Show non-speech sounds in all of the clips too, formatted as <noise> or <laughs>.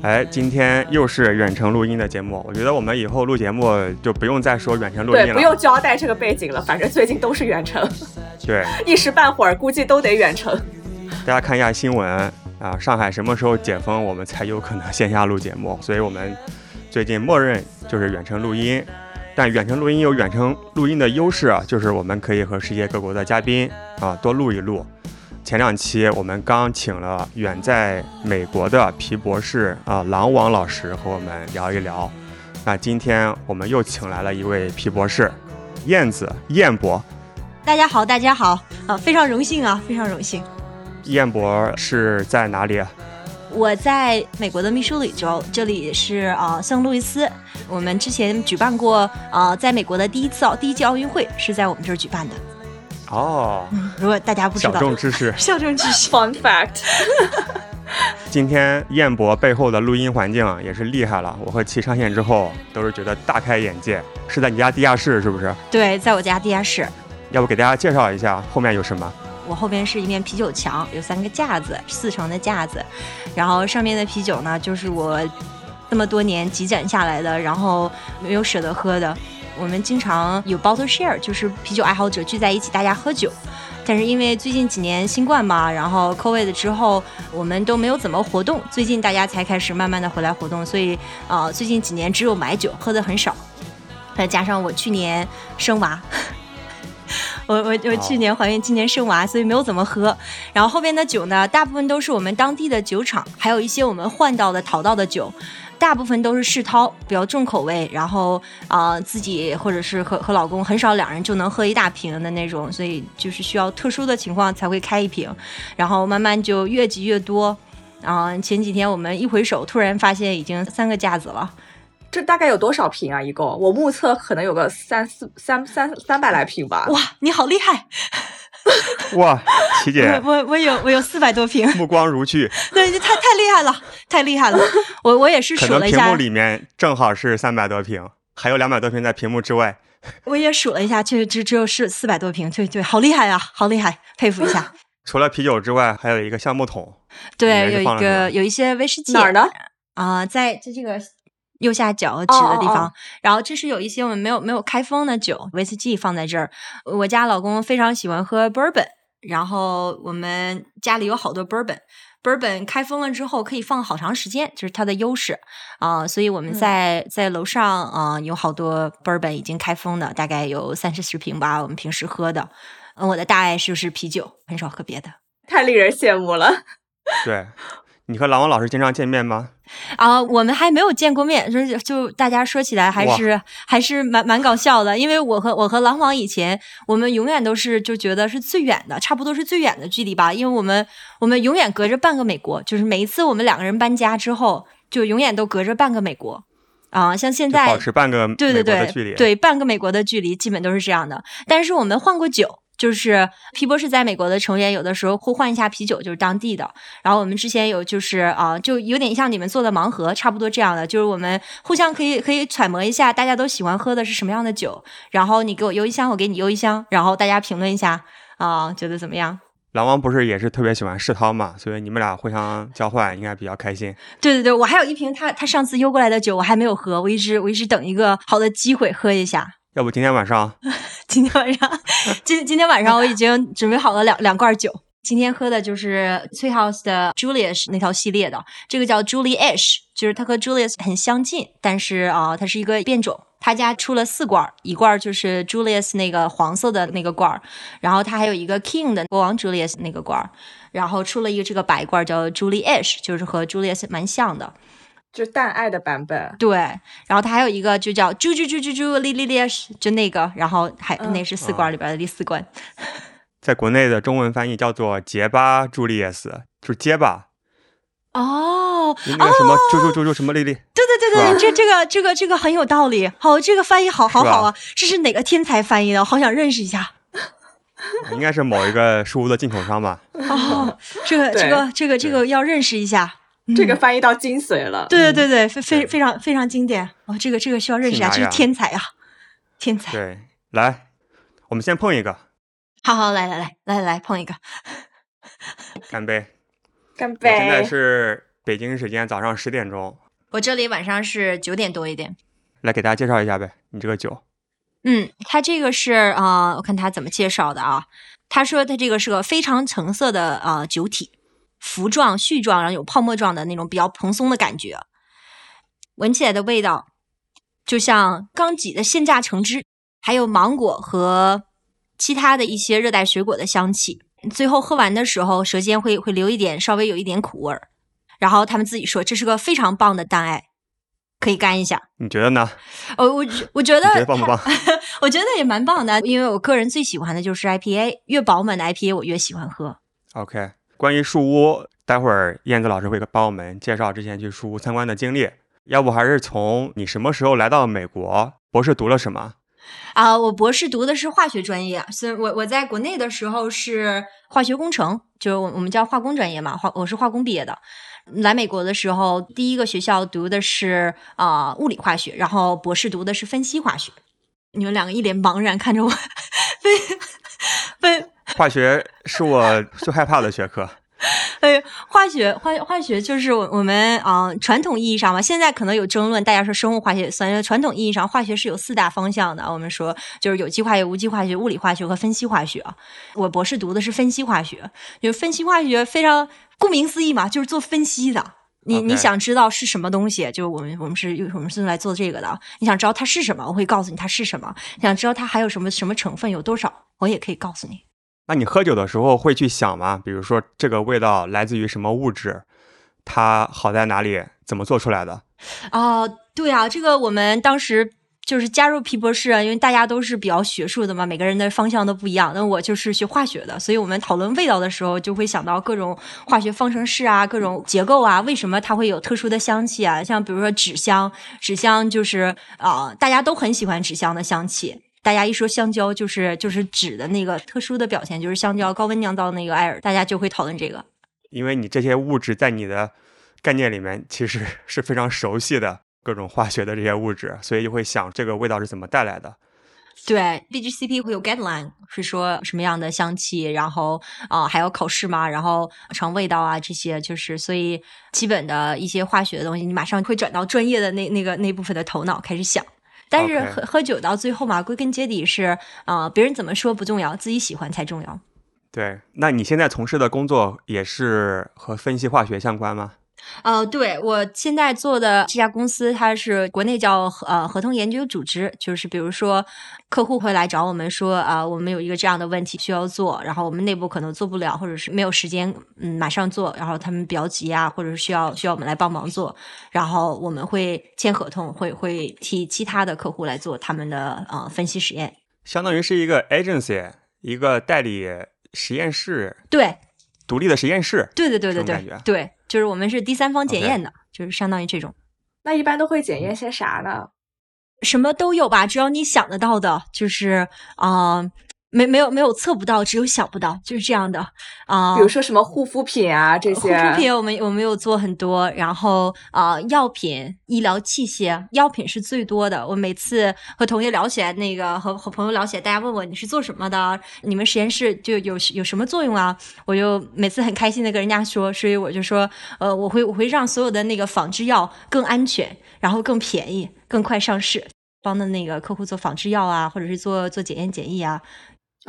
哎，今天又是远程录音的节目，我觉得我们以后录节目就不用再说远程录音了，对，不用交代这个背景了，反正最近都是远程，对，一时半会儿估计都得远程。大家看一下新闻啊，上海什么时候解封，我们才有可能线下录节目，所以我们最近默认就是远程录音。但远程录音有远程录音的优势啊，就是我们可以和世界各国的嘉宾啊多录一录。前两期我们刚请了远在美国的皮博士啊，狼王老师和我们聊一聊。那今天我们又请来了一位皮博士，燕子燕博。大家好，大家好，啊，非常荣幸啊，非常荣幸。燕博是在哪里？我在美国的密苏里州，这里是啊圣路易斯。我们之前举办过啊，在美国的第一次奥第一届奥运会是在我们这儿举办的。哦，如果大家不知道，小众知识，<laughs> 小众知识，fun fact。<laughs> 今天燕博背后的录音环境也是厉害了，我和其上线之后都是觉得大开眼界。是在你家地下室是不是？对，在我家地下室。要不给大家介绍一下后面有什么？我后边是一面啤酒墙，有三个架子，四层的架子，然后上面的啤酒呢，就是我这么多年积攒下来的，然后没有舍得喝的。我们经常有 bottle share，就是啤酒爱好者聚在一起，大家喝酒。但是因为最近几年新冠嘛，然后 COVID 之后，我们都没有怎么活动。最近大家才开始慢慢的回来活动，所以啊，最近几年只有买酒，喝的很少。再加上我去年生娃，我我我去年怀孕，今年生娃，所以没有怎么喝。然后后边的酒呢，大部分都是我们当地的酒厂，还有一些我们换到的、淘到的酒。大部分都是世涛，比较重口味，然后啊自己或者是和和老公很少两人就能喝一大瓶的那种，所以就是需要特殊的情况才会开一瓶，然后慢慢就越积越多，然后前几天我们一回首，突然发现已经三个架子了，这 <laughs> 大概有多少瓶啊？一共我目测可能有个三四三三三百来瓶吧。哇，你好厉害！<laughs> 哇，琪姐，我我有我有四百多瓶，目光如炬。<laughs> 对，太太厉害了，太厉害了。我我也是数了一下，屏幕里面正好是三百多瓶，还有两百多瓶在屏幕之外。<laughs> 我也数了一下，确实只只有是四百多瓶。对对，好厉害啊，好厉害，佩服一下。除了啤酒之外，还有一个橡木桶。对，有一个有一些威士忌。哪儿呢？啊，在在这个。右下角指的地方，然后这是有一些我们没有没有开封的酒，威士忌放在这儿。我家老公非常喜欢喝 bourbon，然后我们家里有好多 bourbon，bourbon 开封了之后可以放好长时间，就是它的优势啊。所以我们在在楼上啊有好多 bourbon 已经开封的，大概有三四十瓶吧。我们平时喝的，我的大爱就是啤酒，很少喝别的，太令人羡慕了。<laughs> 对。你和狼王老师经常见面吗？啊，我们还没有见过面，就就大家说起来还是还是蛮蛮搞笑的。因为我和我和狼王以前，我们永远都是就觉得是最远的，差不多是最远的距离吧。因为我们我们永远隔着半个美国，就是每一次我们两个人搬家之后，就永远都隔着半个美国啊。像现在保持半个对对对距离，对半个美国的距离，基本都是这样的。但是我们换过酒。就是皮博士在美国的成员，有的时候互换一下啤酒，就是当地的。然后我们之前有，就是啊，就有点像你们做的盲盒，差不多这样的。就是我们互相可以可以揣摩一下，大家都喜欢喝的是什么样的酒。然后你给我邮一箱，我给你邮一箱，然后大家评论一下啊，觉得怎么样？狼王不是也是特别喜欢世涛嘛，所以你们俩互相交换应该比较开心。对对对，我还有一瓶他他上次邮过来的酒，我还没有喝，我一直我一直等一个好的机会喝一下。要不今天晚上？<laughs> 今天晚上，今今天晚上我已经准备好了两两罐酒。今天喝的就是翠 house 的 Julius 那条系列的，这个叫 Julie Ash，就是它和 Julius 很相近，但是啊，它是一个变种。他家出了四罐，一罐就是 Julius 那个黄色的那个罐，然后他还有一个 King 的国王 Julius 那个罐，然后出了一个这个白罐叫 Julie Ash，就是和 Julius 蛮像的。就淡爱的版本，对，然后它还有一个就叫啾啾啾啾啾莉莉莉，就那个，然后还那是四关里边的第四关，在国内的中文翻译叫做结巴朱丽叶斯，就是结巴。哦，那个什么啾啾啾啾什么丽丽，对对对对，这这个这个这个很有道理。好，这个翻译好好好啊，这是哪个天才翻译的？好想认识一下。应该是某一个书屋的进口商吧？哦，这个这个这个这个要认识一下。这个嗯翻译到精髓了。对对对对，非非非常非常经典。哦，这个这个需要认识一下，这是天才啊，天才。对，来，我们先碰一个，好好来来来来来碰一个。干杯！干杯现在！是北京时间早上十点钟，我这里晚上是九点多一点。来给大家介绍一下呗，你这个酒。嗯，它这个是啊、呃我看他怎么介绍的啊。他说他这个是个非常橙色的呃酒体，糊状、絮状，然后有泡沫状的那种比较蓬松的感觉，闻起来的味道就像刚挤的鲜榨橙汁，还有芒果和其他的一些热带水果的香气。最后喝完的时候，舌尖会会留一点稍微有一点苦味儿。然后他们自己说这是个非常棒的蛋艾，可以干一下。你觉得呢？<laughs> 哦，我觉我觉得你觉得棒不棒？<laughs> 我觉得也蛮棒的，因为我个人最喜欢的就是 IPA，越饱满的 IPA 我越喜欢喝。OK，关于树屋，待会儿燕子老师会帮我们介绍之前去树屋参观的经历。要不还是从你什么时候来到美国，博士读了什么？啊、我博士读的是化学专业，所以我我在国内的时候是化学工程，就是我我们叫化工专业嘛，化我是化工毕业的。来美国的时候，第一个学校读的是啊、物理化学，然后博士读的是分析化学。你们两个一脸茫然看着我，<laughs> 被被 <laughs> 化学是我最害怕的学科。<laughs> 哎，化学化化学就是我我们啊、呃传统意义上嘛，现在可能有争论，大家说生物化学也算。传统意义上，化学是有四大方向的。我们说就是有机化学、无机化学、物理化学和分析化学。我博士读的是分析化学，就是分析化学非常顾名思义嘛，就是做分析的。你你想知道是什么东西，就是我们我们是我们是用来做这个的。你想知道它是什么，我会告诉你它是什么。想知道它还有什么什么成分有多少，我也可以告诉你。那你喝酒的时候会去想吗？比如说这个味道来自于什么物质，它好在哪里，怎么做出来的？哦，对啊，这个我们当时就是加入皮博士，因为大家都是比较学术的嘛，每个人的方向都不一样。那我就是学化学的，所以我们讨论味道的时候，就会想到各种化学方程式啊，各种结构啊，为什么它会有特殊的香气啊？像比如说纸香，纸香就是啊、大家都很喜欢纸香的香气。大家一说香蕉，就是就是纸的那个特殊的表现，就是香蕉高温酿造那个艾尔，大家就会讨论这个。因为你这些物质在你的概念里面其实是非常熟悉的各种化学的这些物质，所以就会想这个味道是怎么带来的。对，BGCP 会有 guideline，是说什么样的香气，然后啊、还要考试嘛，然后尝味道啊这些，就是所以基本的一些化学的东西，你马上会转到专业的那那个那部分的头脑开始想。但是喝喝酒到最后嘛，归根结底是啊、别人怎么说不重要，自己喜欢才重要。对，那你现在从事的工作也是和分析化学相关吗？呃，对我现在做的这家公司，它是国内叫呃合同研究组织，就是比如说客户会来找我们说啊、我们有一个这样的问题需要做，然后我们内部可能做不了，或者是没有时间，嗯，马上做，然后他们比较急啊，或者是需要需要我们来帮忙做，然后我们会签合同，会会替其他的客户来做他们的呃分析实验。相当于是一个 agency，一个代理实验室，对，独立的实验室。对对对对对对，就是我们是第三方检验的就是相当于这种。那一般都会检验些啥呢？什么都有吧，只要你想得到的，就是啊、没没有没有测不到，只有想不到，就是这样的啊。比如说什么护肤品啊这些护，肤品，我们我们有做很多，然后啊、药品、医疗器械，药品是最多的。我每次和同学聊起来，那个和和朋友聊起来，大家问我你是做什么的，你们实验室就有有什么作用啊？我就每次很开心的跟人家说，所以我就说，呃，我会我会让所有的那个仿制药更安全，然后更便宜，更快上市。帮的那个客户做仿制药啊，或者是做做检验检疫啊，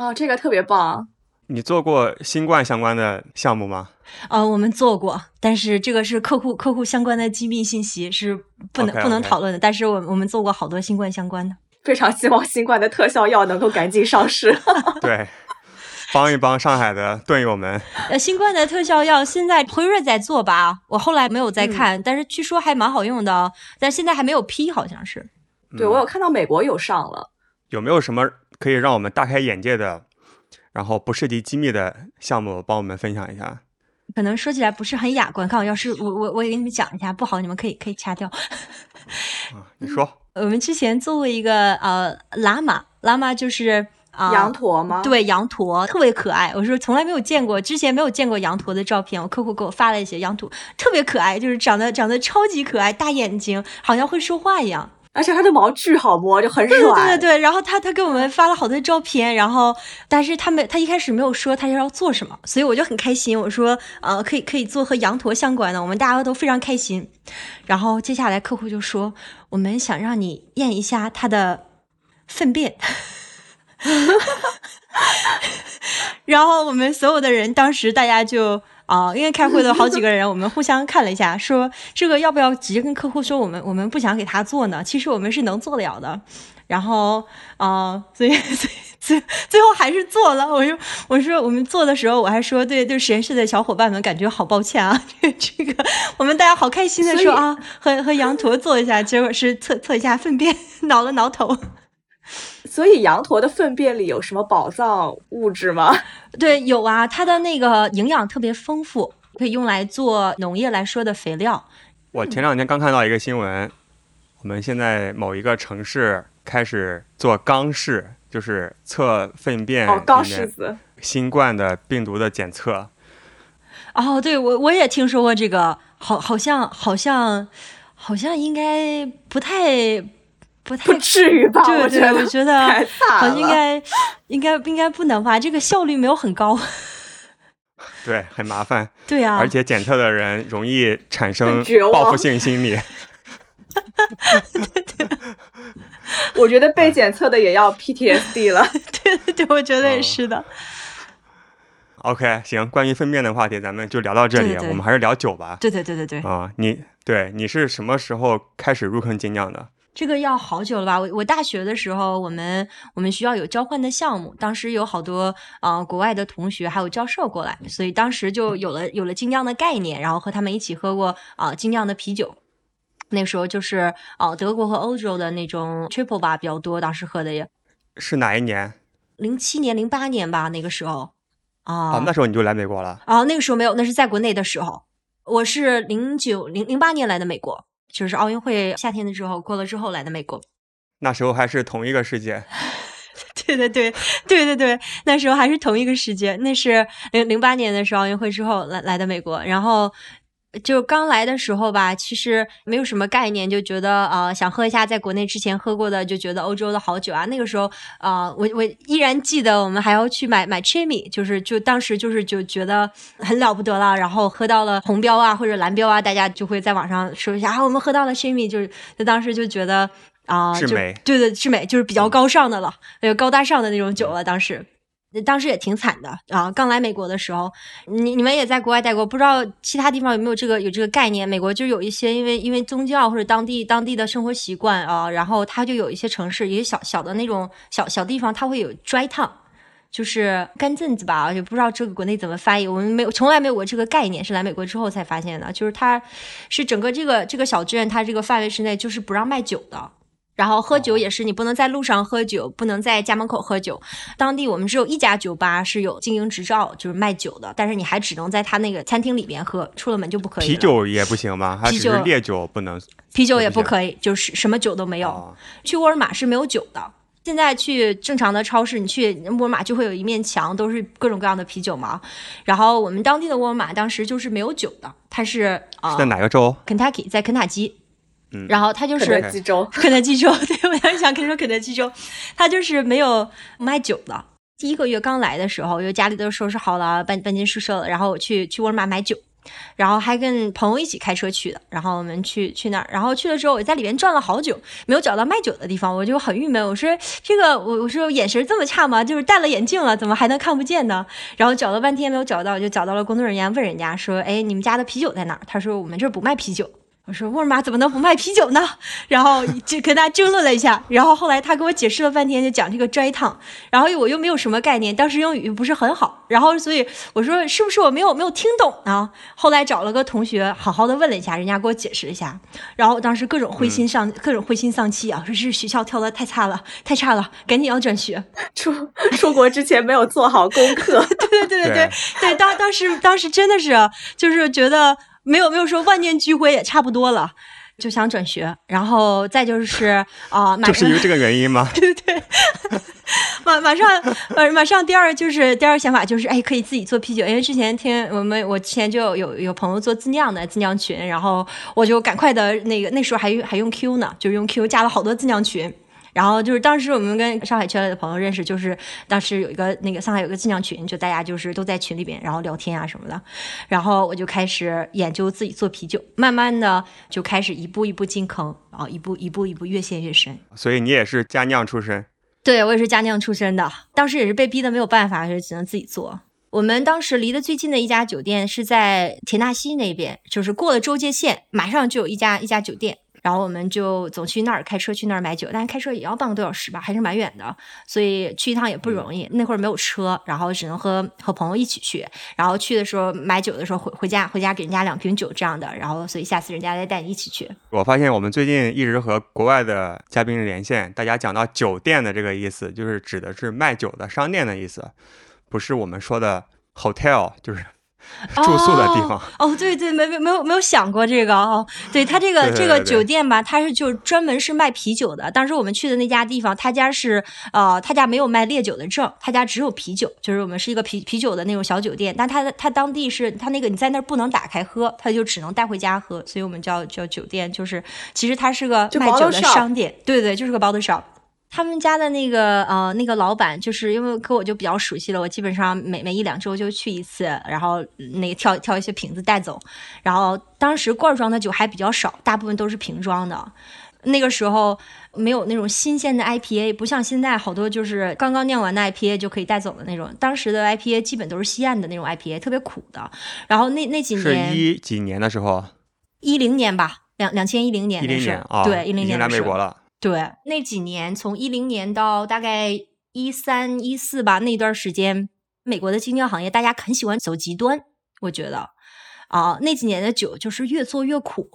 哦，这个特别棒。你做过新冠相关的项目吗？呃，我们做过，但是这个是客户客户相关的机密信息，是不能不能讨论的。但是我我们做过好多新冠相关的。非常希望新冠的特效药能够赶紧上市。<laughs> 对，帮一帮上海的盾友们。呃，新冠的特效药现在辉瑞在做吧，我后来没有再嗯看，但是据说还蛮好用的，但现在还没有批，好像是。对我有看到美国有上了，有没有什么可以让我们大开眼界的，然后不涉及机密的项目，帮我们分享一下？可能说起来不是很雅观。看我要是我我我也给你们讲一下，不好你们可以可以掐掉。啊，你说，我们之前做过一个呃喇嘛，喇嘛就是啊、羊驼吗？，对，羊驼特别可爱。我说从来没有见过，之前没有见过羊驼的照片。我客户给我发了一些羊驼，特别可爱，就是长得长得超级可爱，大眼睛，好像会说话一样。而且它的毛巨好摸，就很软。对对对。然后他他给我们发了好多照片，然后但是他们他一开始没有说他要做什么，所以我就很开心。我说呃可以可以做和羊驼相关的，我们大家都非常开心。然后接下来客户就说我们想让你验一下它的粪便。<laughs> <laughs> 然后我们所有的人当时大家就啊、因为开会的好几个人，我们互相看了一下，说这个要不要直接跟客户说我们我们不想给他做呢？其实我们是能做得了的。然后啊、所以所以最最后还是做了。我说我说我们做的时候，我还说对对实验室的小伙伴们感觉好抱歉啊，<laughs> 这这个我们大家好开心的说啊，和和羊驼做一下，结果是测测一下粪便，挠了挠头。所以羊驼的粪便里有什么宝藏物质吗？<laughs> 对，有啊，它的那个营养特别丰富，可以用来做农业来说的肥料。我前两天刚看到一个新闻，我们现在某一个城市开始做肛试，就是测粪便哦，钢里面柿子。新冠的病毒的检测。哦，对我我也听说过这个，好，好像好像好像应该不太不太不至于吧？对 <laughs> 对，我觉得我觉得 <laughs> 太惨好。像应该应该应该不能吧，这个效率没有很高。<laughs> 对，很麻烦，对啊，而且检测的人容易产生报复性心理。我觉得被检测的也要 PTSD 了。对对对，我觉得也哦是的。OK，行，关于粪便的话题咱们就聊到这里，对对对我们还是聊酒吧。对对对对对，啊，你对你是什么时候开始入坑精酿的？这个要好久了吧？我我大学的时候，我们我们学校有交换的项目，当时有好多呃国外的同学还有教授过来，所以当时就有了有了精酿的概念，然后和他们一起喝过啊、精酿的啤酒。那时候就是哦、德国和欧洲的那种 triple 吧比较多，当时喝的也是哪一年？零七年零八年吧，那个时候啊哦，那时候你就来美国了。哦，那个时候没有，那是在国内的时候。我是零九零零八年来的美国，就是奥运会夏天的时候过了之后来的美国。那时候还是同一个世界。<laughs> 对对对对对对，那时候还是同一个世界，那是零零八年的时候奥运会之后来来的美国，然后。就刚来的时候吧，其实没有什么概念，就觉得呃想喝一下在国内之前喝过的，就觉得欧洲的好酒啊。那个时候啊、呃我我依然记得我们还要去买买 Chimmy，就是就当时就是就觉得很了不得了，然后喝到了红标啊或者蓝标啊，大家就会在网上说一下啊，我们喝到了 Chimmy，就是就当时就觉得啊，就对对智美就是比较高尚的了，呃高大上的那种酒了，当时。当时也挺惨的啊！刚来美国的时候，你你们也在国外待过，不知道其他地方有没有这个有这个概念？美国就有一些因为因为宗教或者当地当地的生活习惯啊，然后它就有一些城市，一些小小的那种小小地方，它会有 dry town，就是干镇子吧，也不知道这个国内怎么翻译，我们没有从来没有过这个概念，是来美国之后才发现的。就是它是整个这个这个小镇，它这个范围之内就是不让卖酒的。然后喝酒也是，你不能在路上喝酒，不能在家门口喝酒。当地我们只有一家酒吧是有经营执照，就是卖酒的，但是你还只能在他那个餐厅里边喝，出了门就不可以。啤酒也不行吗？还啤酒只是烈酒不能？啤酒也也不可以，就是什么酒都没有。哦去沃尔玛是没有酒的。现在去正常的超市，你去沃尔玛就会有一面墙，都是各种各样的啤酒嘛。然后我们当地的沃尔玛当时就是没有酒的，它是啊、是在哪个州？Kentucky，在肯塔基。嗯然后他就是肯德基粥，<laughs> 肯德基粥，<laughs> 对我当时想跟你说肯德基粥，他就是没有卖酒的。第一个月刚来的时候，就家里都收拾好了，搬搬进宿舍了，然后我去去沃尔玛买酒，然后还跟朋友一起开车去的，然后我们去去那儿，然后去了之后，我在里面转了好久，没有找到卖酒的地方，我就很郁闷，我说这个我我说眼神这么差吗？就是戴了眼镜了，怎么还能看不见呢？然后找了半天没有找到，就找到了工作人员，问人家说，哎，你们家的啤酒在哪儿？他说我们这儿不卖啤酒。我说沃尔玛怎么能不卖啤酒呢？然后就跟他争论了一下，然后后来他给我解释了半天，就讲这个 dry town，然后我又没有什么概念，当时英语不是很好，然后所以我说是不是我没有没有听懂呢？后来找了个同学好好的问了一下，人家给我解释了一下，然后当时各种灰心丧、各种灰心丧气啊，说是学校跳的太差了，太差了，赶紧要转学。<laughs> 出出国之前没有做好功课，<laughs> 对对对对对对，当当时当时真的是就是觉得。没有没有说万念俱灰也差不多了，就想转学，然后再就是啊，就是因为这个原因吗？<laughs> 对对对，马马上马马上第二就是第二想法就是哎可以自己做啤酒，因为之前听我们我之前就有有朋友做自酿的自酿群，然后我就赶快的那个那时候还还用 Q 呢，就是用 Q 加了好多自酿群。然后就是当时我们跟上海圈里的朋友认识，就是当时有一个那个上海有个进酿群，就大家就是都在群里边，然后聊天啊什么的。然后我就开始研究自己做啤酒，慢慢的就开始一步一步进坑，然后一步一步一步越陷越深。所以你也是家酿出身？对，我也是家酿出身的。当时也是被逼的没有办法，就只能自己做。我们当时离得最近的一家酒店是在田纳西那边，就是过了州界线，马上就有一家一家酒店。然后我们就总去那儿开车去那儿买酒，但是开车也要半个多小时吧，还是蛮远的，所以去一趟也不容易。那会儿没有车，然后只能和和朋友一起去。然后去的时候买酒的时候回回家回家给人家两瓶酒这样的。然后所以下次人家再带你一起去。我发现我们最近一直和国外的嘉宾连线，大家讲到酒店的这个意思，就是指的是卖酒的商店的意思，不是我们说的 hotel，就是。住宿的地方哦，对对，没没没有没有想过这个哦。对他这个这个酒店吧，他是就专门是卖啤酒的。当时我们去的那家地方，他家是呃，他家没有卖烈酒的证，他家只有啤酒。就是我们是一个啤啤酒的那种小酒店，但他他当地是他那个你在那儿不能打开喝，他就只能带回家喝，所以我们叫叫酒店。就是其实它是个卖酒的商店，对对，就是个 bottle shop。他们家的那个呃那个老板，就是因为跟我就比较熟悉了，我基本上每每一两周就去一次，然后那个挑挑一些瓶子带走。然后当时罐装的酒还比较少，大部分都是瓶装的。那个时候没有那种新鲜的 IPA，不像现在好多就是刚刚酿完的 IPA 就可以带走的那种。当时的 IPA 基本都是西岸的那种 IPA，特别苦的。然后那那几年是一几年的时候，一零年吧，两两千一零年，一零年啊，对，一零年来美国了。对，那几年从一零年到大概一三一四吧，那段时间，美国的精酿行业大家很喜欢走极端，我觉得啊，那几年的酒就是越做越苦，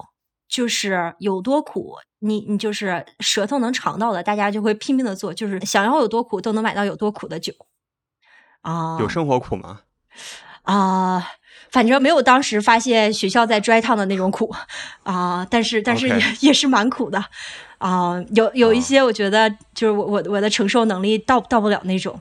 就是有多苦，你你就是舌头能尝到的，大家就会拼命的做，就是想要有多苦都能买到有多苦的酒啊。有生活苦吗？啊。反正没有当时发现学校在拽烫的那种苦啊，但是但是也也是蛮苦的啊，有有一些我觉得就是我我我的承受能力到到不了那种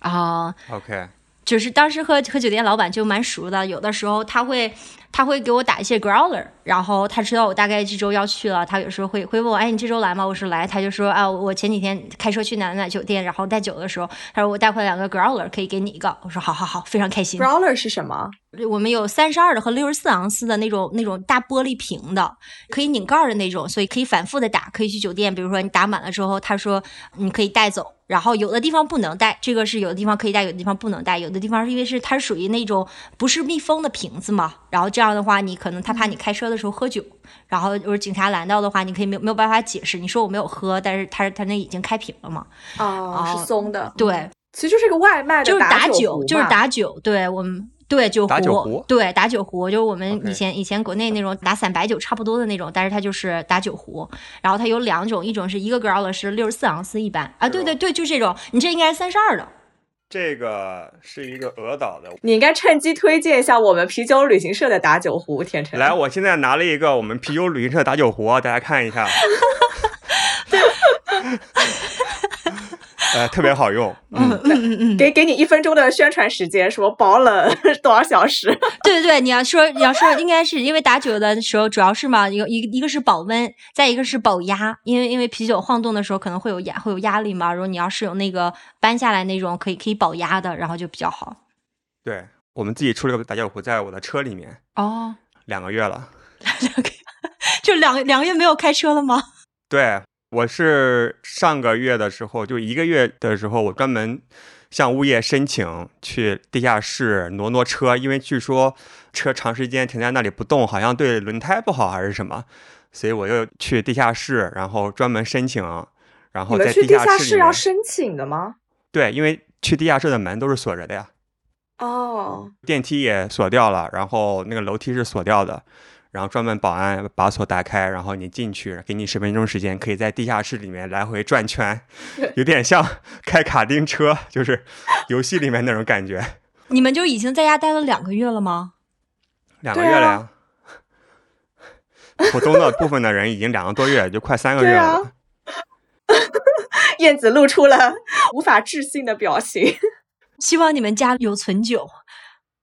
啊。OK，就是当时和和酒店老板就蛮熟的，有的时候他会。他会给我打一些 growler，然后他知道我大概这周要去了，他有时候会会问我，哎，你这周来吗？我说来，他就说啊，我前几天开车去哪哪酒店，然后带酒的时候，他说我带回来两个 growler，可以给你一个。我说好好好，非常开心。growler 是什么？我们有三十二的和六十四盎司的那种那种大玻璃瓶的，可以拧盖的那种，所以可以反复的打，可以去酒店，比如说你打满了之后，他说你可以带走。然后有的地方不能带，这个是有的地方可以带，有的地方不能带。有的地方是因为是它是属于那种不是密封的瓶子嘛，然后这样的话，你可能他怕你开车的时候喝酒，然后如果警察拦到的话，你可以没有没有办法解释，你说我没有喝，但是他他那已经开瓶了嘛。哦，是松的。对，其实就是个外卖的，就是打酒，就是打酒。对我们。对酒壶，对打酒壶，就是我们以前以前国内那种打散白酒差不多的那种，但是它就是打酒壶。然后它有两种，一种是一个 growler 是六十四盎司一般啊，对对对，就这种。你这应该是三十二的。这个是一个鹅岛的。你应该趁机推荐一下我们啤酒旅行社的打酒壶，天成。来，我现在拿了一个我们啤酒旅行社打酒壶，大家看一下。<laughs> <laughs> <laughs> 对。呃，特别好用，<laughs> 嗯嗯嗯嗯，给给你一分钟的宣传时间，说保冷多少小时？对对对，你要说你要说，应该是因为打酒的时候，主要是嘛，一个一一个是保温，再一个是保压，因为因为啤酒晃动的时候可能会有压会有压力嘛，如果你要是有那个搬下来那种可以可以保压的，然后就比较好。对我们自己出了个打酒壶，在我的车里面哦，两个月了，<laughs> 两个 <laughs> 就两两个月没有开车了吗？对。我是上个月的时候，就一个月的时候，我专门向物业申请去地下室挪挪车，因为据说车长时间停在那里不动，好像对轮胎不好还是什么，所以我又去地下室，然后专门申请，然后去地下室要申请的吗？对，因为去地下室的门都是锁着的呀，哦，电梯也锁掉了，然后那个楼梯是锁掉的，然后专门保安把锁打开，然后你进去，给你十分钟时间，可以在地下室里面来回转圈，有点像开卡丁车，就是游戏里面那种感觉。你们就已经在家待了两个月了吗？两个月了呀，普通的部分的人已经两个多月，就快三个月了。燕子露出了无法置信的表情。<laughs> 希望你们家有存酒，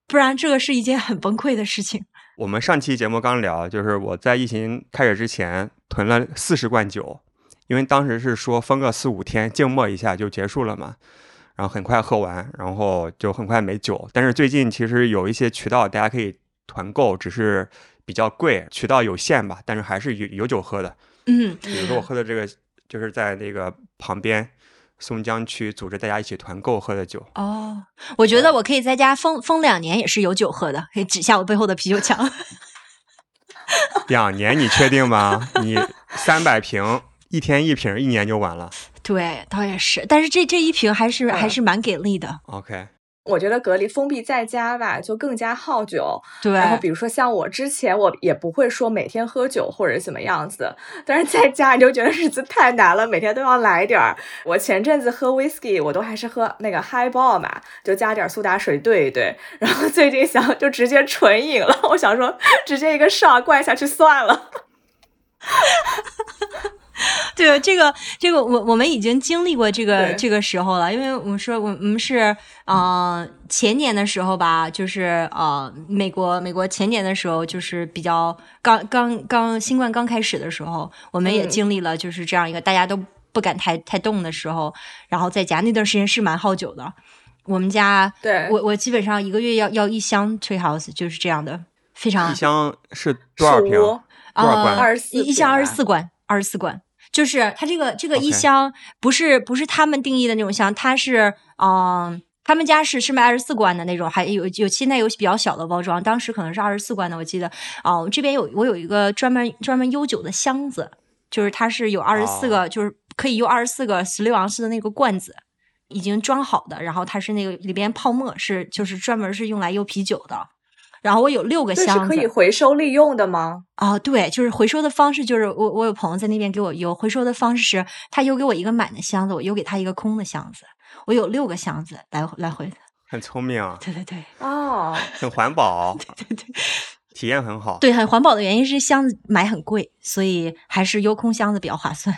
不然这个是一件很崩溃的事情。我们上期节目刚聊，就是我在疫情开始之前囤了四十罐酒，因为当时是说封个四五天，静默一下就结束了嘛，然后很快喝完，然后就很快没酒。但是最近其实有一些渠道大家可以团购，只是比较贵，渠道有限吧，但是还是有有酒喝的。嗯，比如说我喝的这个，就是在那个旁边松江区组织大家一起团购喝的酒。哦，我觉得我可以在家封封两年，也是有酒喝的，可以指下我背后的啤酒墙。<laughs> 两年你确定吗？你三百瓶，一天一瓶，一年就完了。对，倒也是，但是这这一瓶还是、嗯还是蛮给力的。OK，我觉得隔离封闭在家吧，就更加好酒。对，然后比如说像我之前，我也不会说每天喝酒或者怎么样子，但是在家你就觉得日子太难了，每天都要来点儿。我前阵子喝 whisky，我都还是喝那个 highball 嘛，就加点苏打水兑一兑。然后最近想就直接纯饮了，我想说直接一个 shot 灌下去算了。<laughs> <laughs> 对这个这个我我们已经经历过这个这个时候了，因为我们说我我们是呃前年的时候吧，就是呃美国美国前年的时候，就是比较刚刚刚新冠刚开始的时候，我们也嗯经历了就是这样一个大家都不敢太太动的时候，然后在家那段时间是蛮好酒的。我们家对我我基本上一个月要要一箱 Tree House，就是这样的，非常一箱是多少瓶？树屋多少罐呃24一一箱二十四罐，二十四罐。就是它这个这个一箱不是不是他们定义的那种箱，它是嗯、他们家是是卖二十四罐的那种，还有有现在有比较小的包装，当时可能是二十四罐的，我记得哦、这边有我有一个专门专门悠久的箱子，就是它是有二十四个，就是可以用二十四个十六盎司的那个罐子。已经装好的，然后它是那个里边泡沫是就是专门是用来悠啤酒的，然后我有六个箱子，是可以回收利用的吗？哦，对，就是回收的方式，就是我我有朋友在那边给我邮，回收的方式是他邮给我一个满的箱子，我邮给他一个空的箱子，我有六个箱子来来回的。很聪明啊，对对对哦，<laughs> 很环保，对对体验很好。对，很环保的原因是箱子买很贵，所以还是邮空箱子比较划算。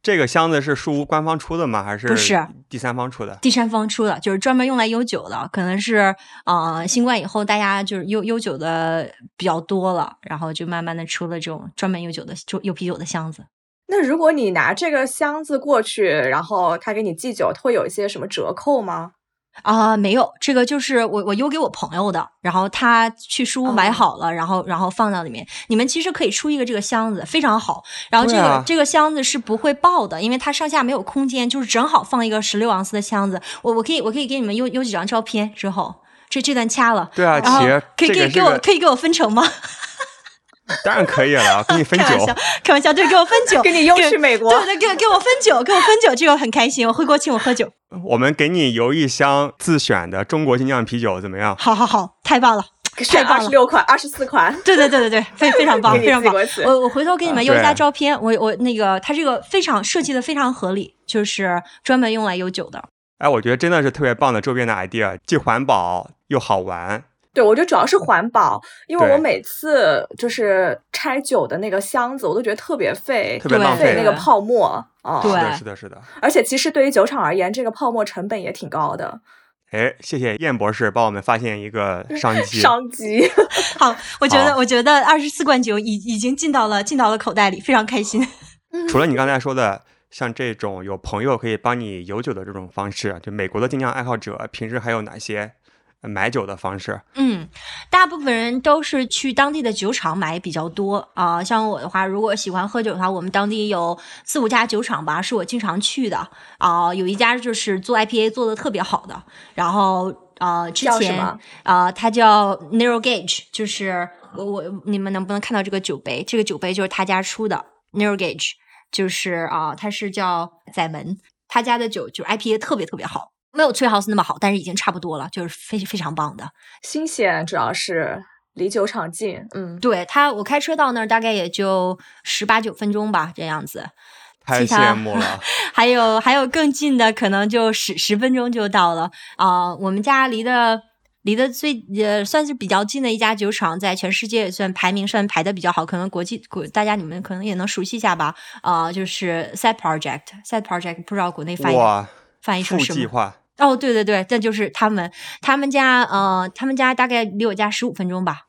这个箱子是树屋官方出的吗？还是不是第三方出的？第三方出的，就是专门用来悠久的，可能是呃新冠以后大家就是悠悠久的比较多了，然后就慢慢的出了这种专门悠久的就有啤酒的箱子。那如果你拿这个箱子过去，然后他给你寄酒，会有一些什么折扣吗？啊、没有，这个就是我我邮给我朋友的，然后他去书屋买哦好了，然后然后放到里面。你们其实可以出一个这个箱子，非常好。然后这个、啊这个箱子是不会爆的，因为它上下没有空间，就是正好放一个十六盎司的箱子。我我可以我可以给你们邮邮几张照片，之后这这段掐了。对啊，然后可以可以给这个是个我可以给我分成吗？<laughs> 当然可以了，给你分酒开玩笑。，开玩笑，对，给我分酒，<laughs> 给你邮给去美国对对，给我给我分酒，给我分酒，这个很开心。我回国请我喝酒，我们给你邮一箱自选的中国精酿啤酒，怎么样？好好好，太棒了。选太棒了二十六款、二十四款，<laughs> 对对对对对，非非常棒，非常棒。我我回头给你们啊邮一下照片，我我那个它这个非常设计的非常合理，就是专门用来邮酒的。哎，我觉得真的是特别棒的周边的 idea，既环保又好玩。对，我觉得主要是环保，因为我每次就是拆酒的那个箱子，我都觉得特别费，对特别浪费费那个泡沫啊。对是的，是的，是的。而且其实对于酒厂而言，这个泡沫成本也挺高的，哎，谢谢燕博士帮我们发现一个商机。<laughs> 商机。<laughs> 好，我觉得我觉得二十四罐酒已已经进到了进到了口袋里，非常开心。<laughs> 除了你刚才说的，像这种有朋友可以帮你有酒的这种方式，就美国的精酿爱好者平时还有哪些买酒的方式？嗯，大部分人都是去当地的酒厂买比较多啊、像我的话，如果喜欢喝酒的话，我们当地有四五家酒厂吧，是我经常去的啊、有一家就是做 IPA 做的特别好的，然后呃，之前叫什么啊、它叫 Narrow Gauge，就是我我你们能不能看到这个酒杯？这个酒杯就是他家出的 Narrow Gauge，就是啊、它是叫载门，他家的酒就是 IPA 特别特别好。没有翠 house 那么好，但是已经差不多了，就是非非常棒的。新鲜主要是离酒厂近，嗯，对他，我开车到那儿大概也就十八九分钟吧，这样子。太羡慕了。<laughs> 还有还有更近的，可能就十十分钟就到了啊、我们家离的离的最也算是比较近的一家酒厂，在全世界也算排名算排的比较好，可能国际国大家你们可能也能熟悉一下吧。啊、就是 Side Project，Side Project 不知道国内翻译，翻译成什么？计划哦，对对对，这就是他们，他们家呃，他们家大概离我家十五分钟吧。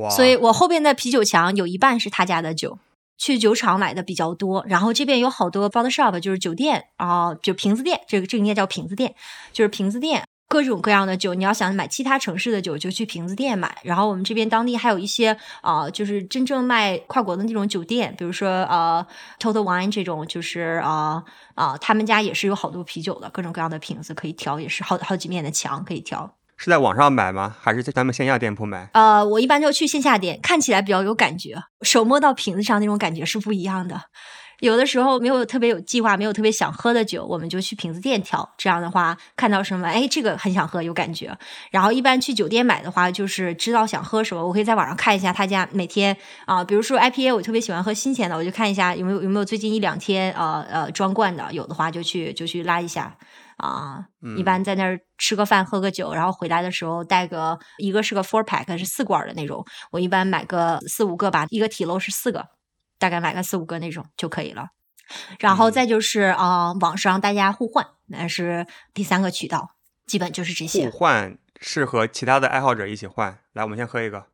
哇，所以我后边的啤酒墙有一半是他家的酒，去酒厂买的比较多。然后这边有好多 bottle shop，就是酒店啊、就瓶子店，这个这个应该叫瓶子店，就是瓶子店。各种各样的酒，你要想买其他城市的酒，就去瓶子店买。然后我们这边当地还有一些啊、就是真正卖跨国的那种酒店，比如说呃 Total Wine 这种，就是啊啊、他们家也是有好多啤酒的，各种各样的瓶子可以挑，也是好好几面的墙可以挑。是在网上买吗？还是在咱们线下店铺买？呃，我一般就去线下店，看起来比较有感觉，手摸到瓶子上那种感觉是不一样的。有的时候没有特别有计划，没有特别想喝的酒，我们就去瓶子店挑。这样的话，看到什么，哎，这个很想喝，有感觉。然后一般去酒店买的话，就是知道想喝什么，我可以在网上看一下他家每天啊、比如说 IPA，我特别喜欢喝新鲜的，我就看一下有没有有没有最近一两天呃呃装罐的，有的话就去就去拉一下。啊，一般在那儿吃个饭，喝个酒，然后回来的时候带个一个是个 four pack 是四罐的那种，我一般买个四五个吧，一个体漏是四个，大概买个四五个那种就可以了。然后再就是啊、网上大家互换，那是第三个渠道，基本就是这些互。换是和其他的爱好者一起换。来，我们先喝一个。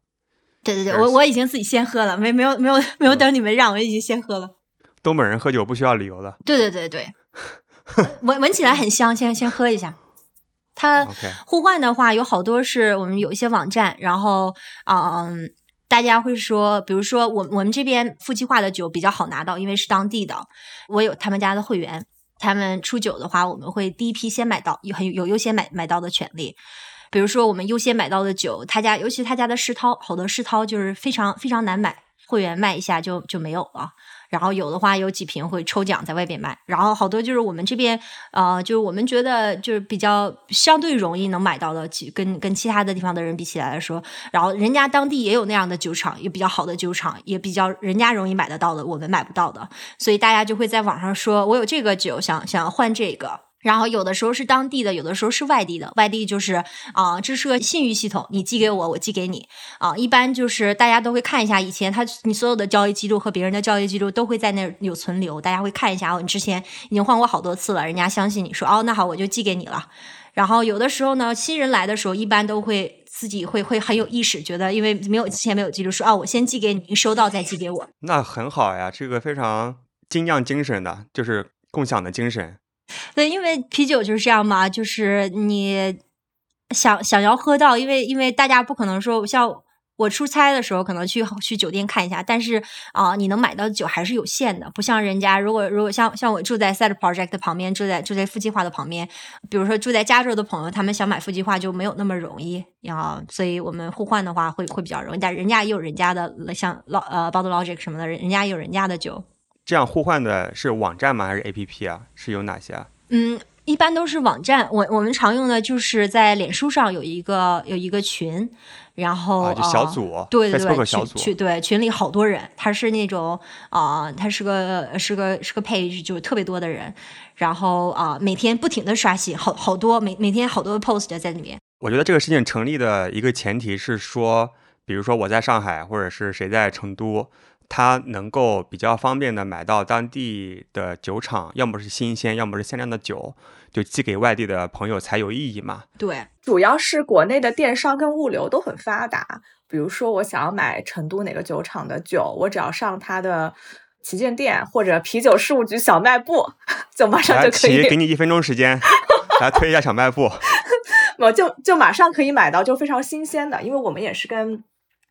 对对对，我我已经自己先喝了，没没有没有没有等你们让，我已经先喝了。东北人喝酒不需要理由的。对对对对，闻闻起来很香，先先喝一下。它互换的话，有好多是我们有一些网站，然后嗯，大家会说，比如说我我们这边夫妻化的酒比较好拿到，因为是当地的，我有他们家的会员，他们出酒的话，我们会第一批先买到，有很有优先买买到的权利。比如说我们优先买到的酒，他家尤其他家的世涛，好多世涛就是非常非常难买，会员卖一下就就没有了。然后有的话有几瓶会抽奖在外边卖，然后好多就是我们这边呃，就是我们觉得就是比较相对容易能买到的，跟跟其他的地方的人比起来来说，然后人家当地也有那样的酒厂，也比较好的酒厂，也比较人家容易买得到的，我们买不到的，所以大家就会在网上说，我有这个酒，想想换这个。然后有的时候是当地的，有的时候是外地的。外地就是啊、这是个信誉系统，你寄给我，我寄给你啊、一般就是大家都会看一下以前他你所有的交易记录和别人的交易记录都会在那有存留，大家会看一下哦，你之前已经换过好多次了，人家相信你说哦，那好，我就寄给你了。然后有的时候呢，新人来的时候，一般都会自己会会很有意识，觉得因为没有之前没有记录，说啊，我先寄给你，收到再寄给我。那很好呀，这个非常精酿精神的，就是共享的精神。对，因为啤酒就是这样嘛，就是你想想要喝到，因为因为大家不可能说像我出差的时候可能去去酒店看一下，但是啊、你能买到的酒还是有限的，不像人家如果如果像像我住在 Set Project 旁边，住在住在富计划的旁边，比如说住在加州的朋友，他们想买富计划就没有那么容易啊，所以我们互换的话会会比较容易，但人家也有人家的像老呃 Bottle Logic 什么的，人人家也有人家的酒。这样互换的是网站吗？还是 APP 啊？是有哪些啊？嗯，一般都是网站。我我们常用的就是在脸书上有一个有一个群，然后啊，就小呃组对对对小组群群对群里好多人，他是那种啊、他是个是个是个 page，就是特别多的人，然后啊、每天不停的刷新，好好多每每天好多 post 在里面。我觉得这个事情成立的一个前提是说，比如说我在上海，或者是谁在成都，他能够比较方便的买到当地的酒厂，要么是新鲜，要么是限量的酒，就寄给外地的朋友才有意义嘛。对，主要是国内的电商跟物流都很发达。比如说，我想要买成都哪个酒厂的酒，我只要上它的旗舰店或者啤酒事务局小卖部，<laughs> 就马上，就可以齐，给你一分钟时间，<laughs> 来推一下小卖部。<laughs> 我就就马上可以买到，就非常新鲜的，因为我们也是跟。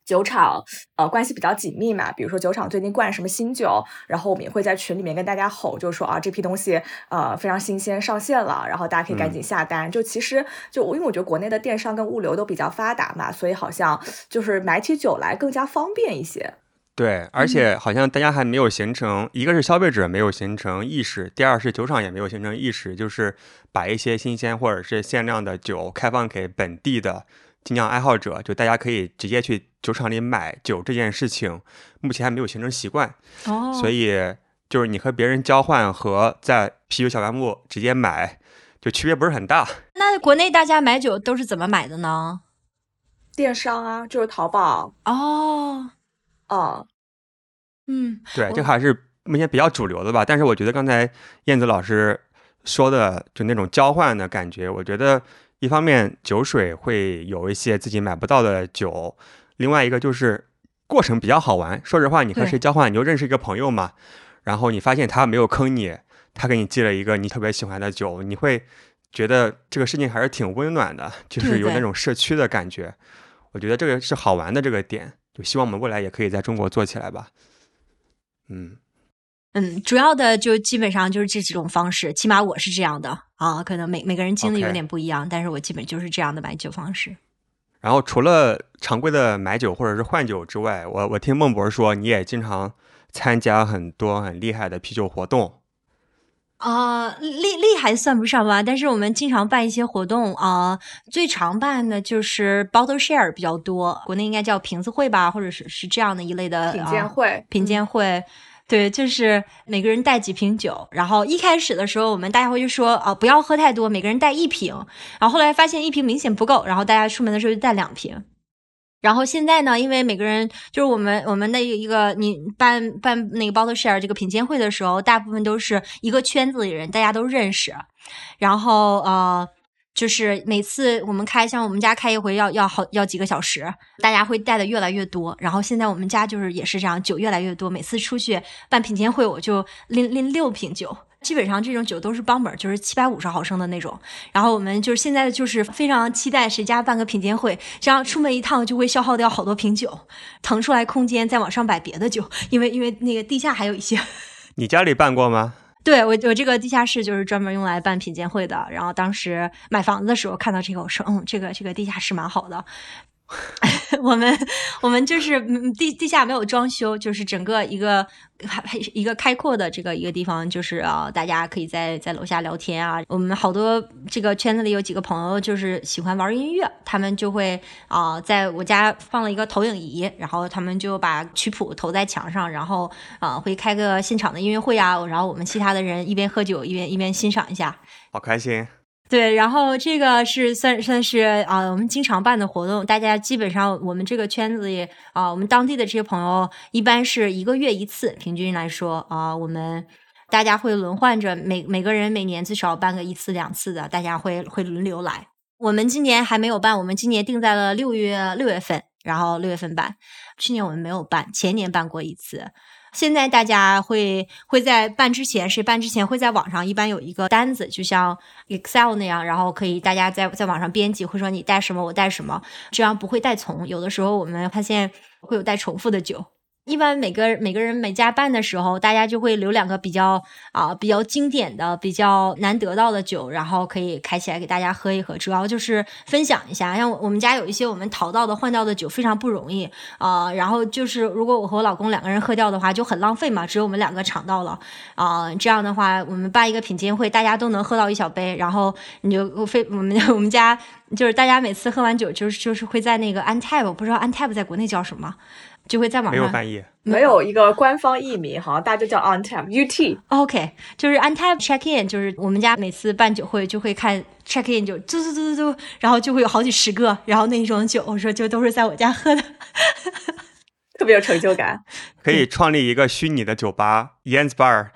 酒厂呃关系比较紧密嘛，比如说酒厂最近灌什么新酒，然后我们也会在群里面跟大家吼，就是说啊这批东西呃非常新鲜上线了，然后大家可以赶紧下单。就其实就因为我觉得国内的电商跟物流都比较发达嘛，所以好像就是买起酒来更加方便一些。对，而且好像大家还没有形成，一个是消费者没有形成意识，第二是酒厂也没有形成意识，就是把一些新鲜或者是限量的酒开放给本地的精酿爱好者，就大家可以直接去酒厂里买酒这件事情，目前还没有形成习惯。哦，所以就是你和别人交换和在啤酒小卖部直接买，就区别不是很大。那国内大家买酒都是怎么买的呢？电商啊，就是淘宝。哦。哦，嗯，对，这还是目前比较主流的吧。但是我觉得刚才燕子老师说的，就那种交换的感觉，我觉得一方面酒水会有一些自己买不到的酒，另外一个就是过程比较好玩。说实话，你和谁交换，你就认识一个朋友嘛，然后你发现他没有坑你，他给你寄了一个你特别喜欢的酒，你会觉得这个事情还是挺温暖的，就是有那种社区的感觉。我觉得这个是好玩的这个点。就希望我们未来也可以在中国做起来吧。嗯嗯，主要的就基本上就是这几种方式，起码我是这样的啊。可能每每个人经历有点不一样，但是我基本就是这样的买酒方式。然后除了常规的买酒或者是换酒之外，我我听孟博说你也经常参加很多很厉害的啤酒活动。啊，厉厉害算不上吧，但是我们经常办一些活动啊，最常办的就是 bottle share 比较多，国内应该叫瓶子会吧，或者是是这样的一类的品鉴会，品鉴会，对，就是每个人带几瓶酒，然后一开始的时候我们大家会就说啊，不要喝太多，每个人带一瓶，然后后来发现一瓶明显不够，然后大家出门的时候就带两瓶。然后现在呢，因为每个人就是我们我们的一个你办办那个 bottle share 这个品鉴会的时候，大部分都是一个圈子里人，大家都认识。然后呃，就是每次我们开，像我们家开一回要要好要几个小时，大家会带的越来越多。然后现在我们家就是也是这样，酒越来越多，每次出去办品鉴会，我就拎拎六瓶酒。基本上这种酒都是邦本，就是七百五十毫升的那种。然后我们就是现在就是非常期待谁家办个品鉴会，这样出门一趟就会消耗掉好多瓶酒，腾出来空间再往上摆别的酒。因为因为那个地下还有一些。<laughs> 你家里办过吗？对我我这个地下室就是专门用来办品鉴会的。然后当时买房子的时候看到这个，我说嗯，这个这个地下室蛮好的。<laughs> 我们我们就是地地下没有装修，就是整个一个一个开阔的这个一个地方，就是啊，大家可以在在楼下聊天啊。我们好多这个圈子里有几个朋友就是喜欢玩音乐，他们就会啊，在我家放了一个投影仪，然后他们就把曲谱投在墙上，然后啊会开个现场的音乐会啊，然后我们其他的人一边喝酒一边一边欣赏一下，好开心。对，然后这个是算算是啊，我们经常办的活动，大家基本上我们这个圈子里啊，我们当地的这些朋友一般是一个月一次，平均来说啊，我们大家会轮换着每每个人每年最少办个一次两次的，大家会会轮流来。我们今年还没有办，我们今年定在了六月六月份，然后六月份办。去年我们没有办，前年办过一次。现在大家会会在办之前，谁办之前会在网上一般有一个单子，就像 Excel 那样，然后可以大家在在网上编辑，会说你带什么，我带什么，这样不会带重。有的时候我们发现会有带重复的 <laughs> 酒。一般每个每个人每家办的时候，大家就会留两个比较啊比较经典的、比较难得到的酒，然后可以开起来给大家喝一喝。主要就是分享一下，像我们家有一些我们淘到的、换到的酒非常不容易啊。然后就是如果我和我老公两个人喝掉的话，就很浪费嘛。只有我们两个尝到了啊，这样的话我们办一个品鉴会，大家都能喝到一小杯，然后你就非我们 <laughs> 我们家就是大家每次喝完酒，就是就是会在那个 Antap，不知道 Antap 在国内叫什么。就会在网上没有翻译，没有一个官方译名，好像大家就叫 OnTap UT。OK，就是 OnTap Check In，就是我们家每次办酒会就会看 Check In，就嘟嘟嘟嘟嘟，然后就会有好几十个，然后那一种酒，我说就都是在我家喝的，特别有成就感。可以创立一个虚拟的酒吧 y a n s Bar，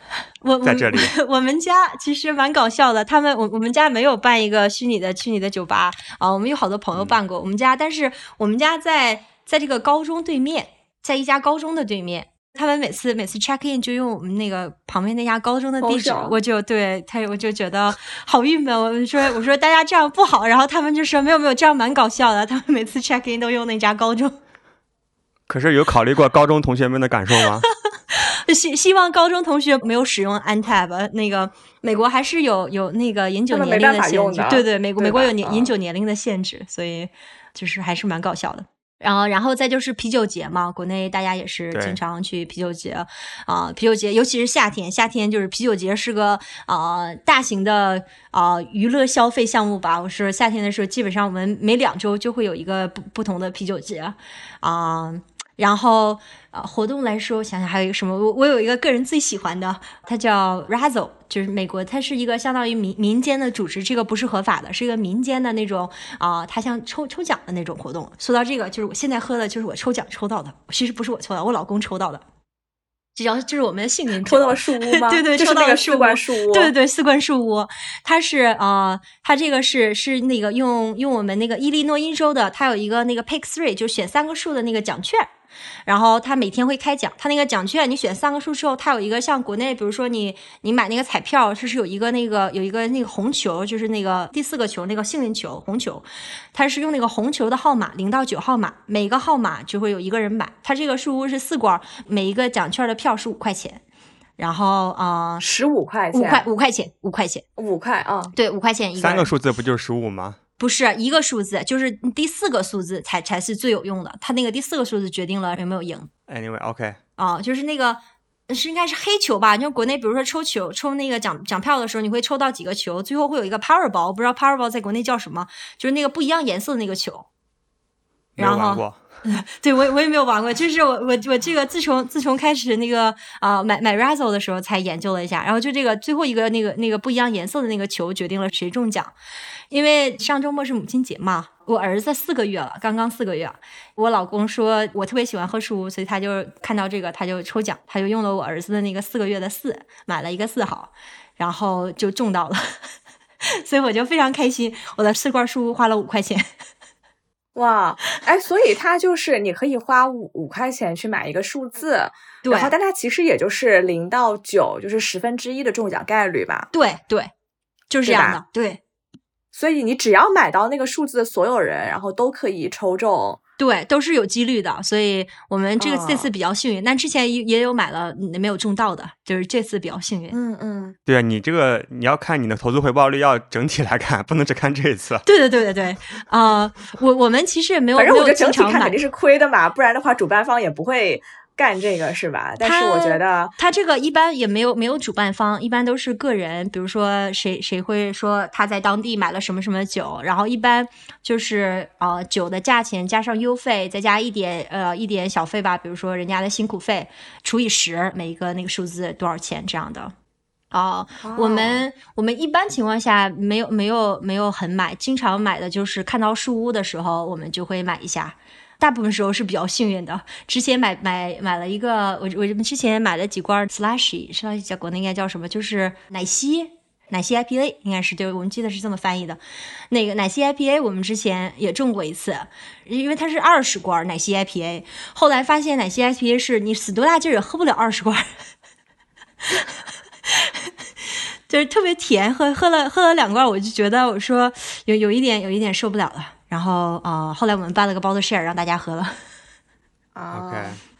我在这里。<laughs> 我们家其实蛮搞笑的，他们我我们家没有办一个虚拟的虚拟的酒吧啊，我们有好多朋友办过，我们家，但是我们家在在这个高中对面。在一家高中的对面，他们每次每次 check in 就用我们那个旁边那家高中的地址，我就对他我就觉得好郁闷。我说我说大家这样不好，然后他们就说没有没有，这样蛮搞笑的。他们每次 check in 都用那家高中，可是有考虑过高中同学们的感受吗？<laughs> 希希望高中同学没有使用 Antab。那个美国还是有有那个饮酒年龄的限制，对对，美国美国有年饮嗯酒年龄的限制，所以就是还是蛮搞笑的。然后，然后再就是啤酒节嘛，国内大家也是经常去啤酒节啊、啤酒节，尤其是夏天，夏天就是啤酒节是个啊、大型的啊、娱乐消费项目吧。我是夏天的时候，基本上我们每两周就会有一个不不同的啤酒节啊、然后呃，活动来说，想想还有一个什么？我我有一个个人最喜欢的，它叫 Razzle，就是美国，它是一个相当于民民间的组织，这个不是合法的，是一个民间的那种啊、它像抽抽奖的那种活动。说到这个，就是我现在喝的，就是我抽奖抽到的，其实不是我抽到，我老公抽到的。这叫这是我们的幸运抽到树屋吗？<laughs> 对对，抽到了树那个四罐屋树屋。对对对，四冠树屋，它是呃，它这个是是那个用用我们那个伊利诺伊州的，它有一个那个 pick three，就选三个数的那个奖券。然后他每天会开奖，他那个奖券你选三个数之后，他有一个像国内，比如说你你买那个彩票，就是有一个那个有一个那个红球，就是那个第四个球那个幸运球红球，他是用那个红球的号码零到九号码，每个号码就会有一个人买。他这个数屋是四罐，每一个奖券的票是五块钱，然后啊。呃十五块钱，五块五块钱，五块钱，五块啊！对，五块钱一个。三个数字不就是十五吗？不是一个数字，就是第四个数字才才是最有用的。它那个第四个数字决定了有没有赢 Anyway，OK，、啊、就是那个是应该是黑球吧？就国内比如说抽球抽那个奖奖票的时候，你会抽到几个球，最后会有一个 Powerball，我不知道 Powerball 在国内叫什么，就是那个不一样颜色的那个球。然后。<laughs> 对我我也没有玩过，就是我我我这个自从自从开始那个啊、买买 Razzle 的时候才研究了一下，然后就这个最后一个那个那个不一样颜色的那个球决定了谁中奖，因为上周末是母亲节嘛，我儿子四个月了，刚刚四个月，我老公说我特别喜欢喝书，所以他就看到这个他就抽奖，他就用了我儿子的那个四个月的四，买了一个四号，然后就中到了，<laughs> 所以我就非常开心，我的四罐书花了五块钱。哇，哎，所以它就是你可以花五五块钱去买一个数字，对然后但它其实也就是零到九，就是十分之一的中奖概率吧。对对，就是这样的，对。所以你只要买到那个数字的所有人，然后都可以抽中。对，都是有几率的，所以我们这个哦这次比较幸运，但之前也也有买了嗯没有中到的，就是这次比较幸运。嗯嗯，对啊，你这个你要看你的投资回报率，要整体来看，不能只看这一次。对对对对对，啊、我我们其实也没有反正我觉得整体看肯定，是亏的嘛，不然的话主办方也不会干这个是吧？但是我觉得，他这个一般也没有没有主办方，一般都是个人，比如说谁谁会说他在当地买了什么什么酒，然后一般就是呃酒的价钱加上邮费，再加一点呃一点小费吧，比如说人家的辛苦费除以十，每一个那个数字多少钱这样的。哦，我们我们一般情况下没有没有没有很买，经常买的就是看到树屋的时候，我们就会买一下。大部分时候是比较幸运的。之前买买买了一个，我我们之前买了几罐 slushy，slushy 在国内应该叫什么？就是奶昔。奶昔 IPA 应该是对，我们记得是这么翻译的。那个奶昔 IPA 我们之前也中过一次，因为它是二十罐奶昔 IPA，后来发现奶昔 IPA 是你死多大劲儿也喝不了二十罐，<laughs> 就是特别甜，喝喝了喝了两罐，我就觉得我说有有一点有一点受不了了。然后啊、呃后来我们办了个包子 share 让大家喝了。啊 OK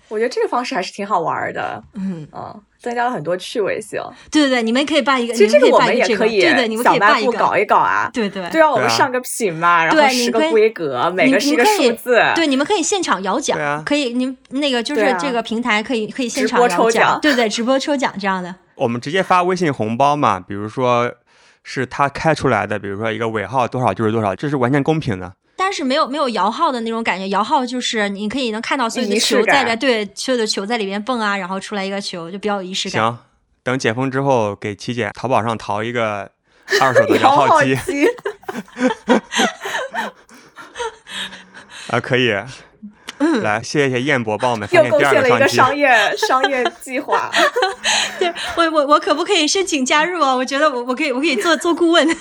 我觉得这个方式还是挺好玩的，嗯，嗯，增加了很多趣味性。对对对，你们可以办一个，其实这个我们也可以对对，你们可以办一个，搞一搞啊。对对对啊，我们上个品嘛，然后十个规格，每个是一个数字。对，你们可以现场摇奖，可以，您那个就是这个平台可以可以现直播场抽奖对对，直播抽奖这样的。我们直接发微信红包嘛，比如说是他开出来的，比如说一个尾号多少就是多少，这是完全公平的。但是没有没有摇号的那种感觉，摇号就是你可以能看到所有的球在里边，对，所有的球在里边蹦啊，然后出来一个球，就比较有仪式感。行，等解封之后给琪姐淘宝上淘一个 <laughs> 二手的摇摇号机，<laughs> 啊，可以。来，谢谢燕博帮我们又贡献了一个商业 <laughs> 商业计划。<laughs> 对我我我可不可以申请加入啊？我觉得我我可以我可以做做顾问。<laughs>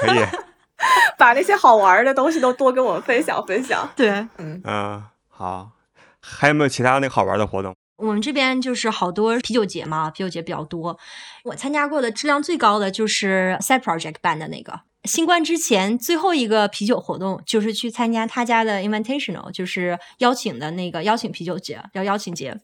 可以，把那些好玩的东西都多跟我们分享分享。对，嗯，好。还有没有其他那个好玩的活动？我们这边就是好多啤酒节嘛，啤酒节比较多。我参加过的质量最高的就是 Side Project 办的那个。新冠之前最后一个啤酒活动就是去参加他家的 Invitational，就是邀请的那个邀请啤酒节，邀邀请节。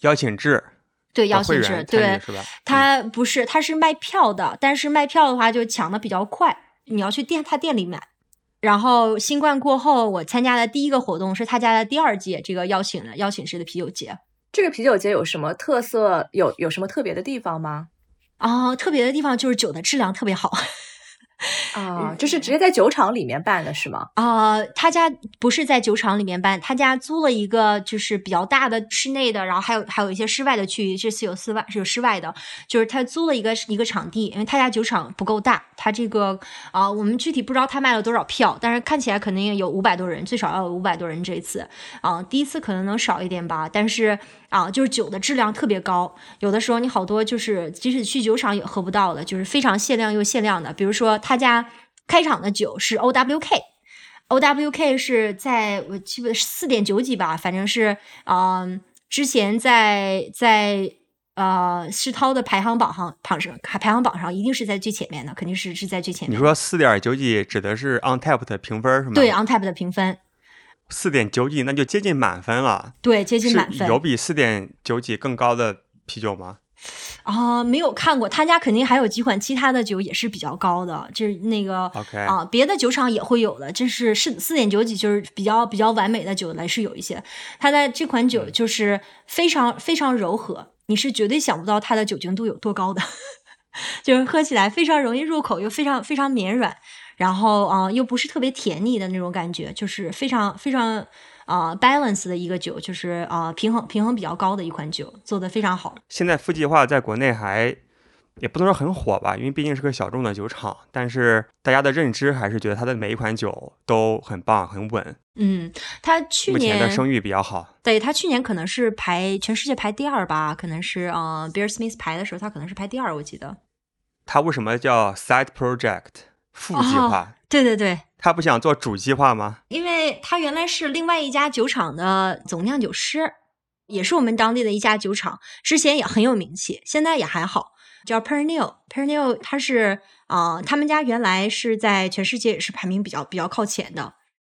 邀请制。对，邀请制，对，他不是，他是卖票的，但是卖票的话就抢的比较快，你要去店他店里买。然后新冠过后，我参加的第一个活动是他家的第二届这个邀请的邀请式的啤酒节。这个啤酒节有什么特色？有有什么特别的地方吗？啊，特别的地方就是酒的质量特别好。<laughs> 啊，就是直接在酒厂里面办的是吗？啊，他家不是在酒厂里面办，他家租了一个就是比较大的室内的，然后还有还有一些室外的区域，这次有室外是有室外的，就是他租了一个一个场地，因为他家酒厂不够大，他这个啊，我们具体不知道他卖了多少票，但是看起来肯定有五百多人，最少要有五百多人这一次啊，第一次可能能少一点吧，但是。啊，就是酒的质量特别高，有的时候你好多就是即使去酒厂也喝不到的，就是非常限量又限量的。比如说他家开场的酒是 O W K，O W K 是在我记得四点九几吧，反正是嗯，之前在在呃世涛的排行榜上榜上排行榜上一定是在最前面的，肯定是是在最前面。你说四点九几指的是 On Tap 的评分是吗？对，On Tap 的评分。四点九几，那就接近满分了。对，接近满分。有比四点九几更高的啤酒吗？啊，没有看过。他家肯定还有几款其他的酒也是比较高的，就是那个啊，别的酒厂也会有的。这是四四点九几，就是比较比较完美的酒来是有一些。它的这款酒就是非常非常柔和，你是绝对想不到它的酒精度有多高的，<laughs> 就是喝起来非常容易入口，又非常非常绵软。然后啊，又不是特别甜腻的那种感觉，就是非常非常啊 balance 的一个酒，就是啊平衡平衡比较高的一款酒，做的非常好。现在富计划在国内还也不能说很火吧，因为毕竟是个小众的酒厂，但是大家的认知还是觉得它的每一款酒都很棒很稳。嗯，它去年的声誉比较好。对，它去年可能是排全世界排第二吧，可能是啊 Beer Smith 排的时候，它可能是排第二，我记得。它为什么叫 Side Project？副计划，对对对，他不想做主计划吗？因为他原来是另外一家酒厂的总酿酒师，也是我们当地的一家酒厂，之前也很有名气，现在也还好，叫 Pernil。Pernil 他是啊，他们家原来是在全世界也是排名比较比较靠前的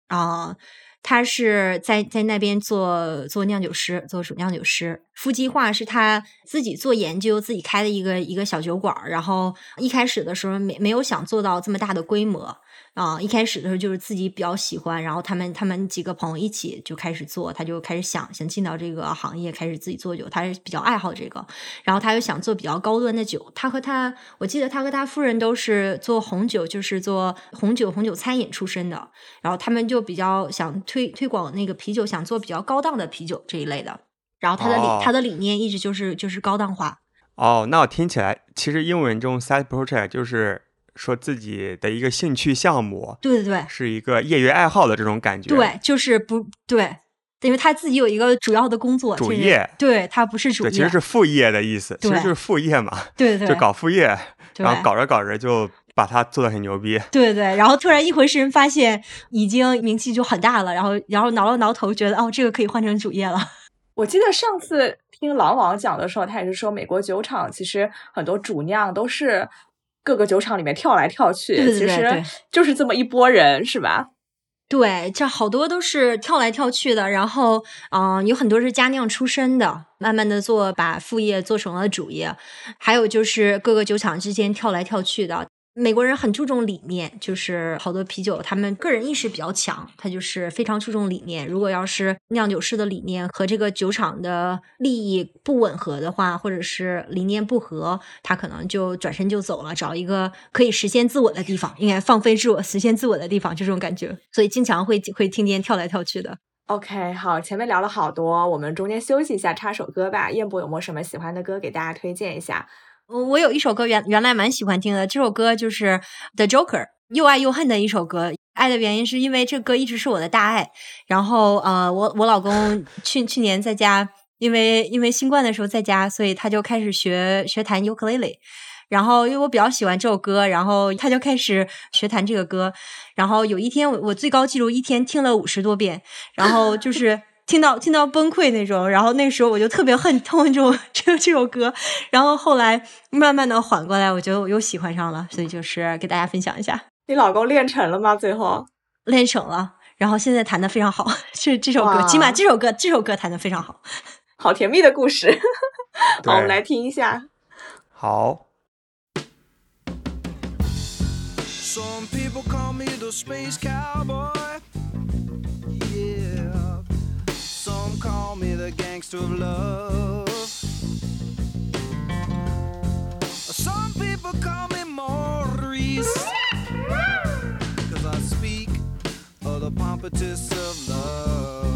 啊。他是在在那边做做酿酒师，做主酿酒师。夫计划是他自己做研究，自己开的一个一个小酒馆。然后一开始的时候没没有想做到这么大的规模。啊，一开始的时候就是自己比较喜欢，然后他们他们几个朋友一起就开始做，他就开始想想进到这个行业，开始自己做酒，他是比较爱好这个，然后他又想做比较高端的酒。他和他，我记得他和他夫人都是做红酒，就是做红酒红酒餐饮出身的，然后他们就比较想推推广那个啤酒，想做比较高档的啤酒这一类的。然后他的理他的理念一直就是就是高档化。哦，那我听起来其实英文中 side project 就是。说自己的一个兴趣项目，对对对，是一个业余爱好的这种感觉。对，就是不对，因为他自己有一个主要的工作，主业。对他不是主业，其实是副业的意思，其实就是副业嘛。对对，就搞副业，然后搞着搞着就把它做的很牛逼。对对，然后突然一回神，发现已经名气就很大了，然后然后挠了挠头，觉得哦，这个可以换成主业了。<laughs> 我记得上次听狼王讲的时候，他也是说，美国酒厂其实很多主酿都是。各个酒厂里面跳来跳去，其实就是这么一波人，是吧？对，这好多都是跳来跳去的。然后，嗯，有很多是家酿出身的，慢慢的做，把副业做成了主业。还有就是各个酒厂之间跳来跳去的。美国人很注重理念，就是好多啤酒，他们个人意识比较强，他就是非常注重理念。如果要是酿酒师的理念和这个酒厂的利益不吻合的话，或者是理念不合，他可能就转身就走了，找一个可以实现自我的地方，应该放飞自我、实现自我的地方，就这种感觉。所以经常会会听见跳来跳去的。OK，好，前面聊了好多，我们中间休息一下，插首歌吧。燕博有没有什么喜欢的歌给大家推荐一下？我我有一首歌原原来蛮喜欢听的，这首歌就是《The Joker》，又爱又恨的一首歌。爱的原因是因为这歌一直是我的大爱。然后呃，我我老公去去年在家，因为因为新冠的时候在家，所以他就开始学学弹尤克里里。然后因为我比较喜欢这首歌，然后他就开始学弹这个歌。然后有一天我我最高记录一天听了五十多遍，然后就是。听到听到崩溃那种。然后那时候我就特别恨痛这种这这首歌。然后后来慢慢的缓过来，我觉得我又喜欢上了，所以就是给大家分享一下。你老公练成了吗？最后练成了，然后现在弹的非常好。这这首歌，起码这首歌这首歌弹的非常好，好甜蜜的故事。好，我们来听一下。好。Some people call me the space cowboy. Me the gangster of love. Some people call me Maurice. Cause I speak of the pompatus of love.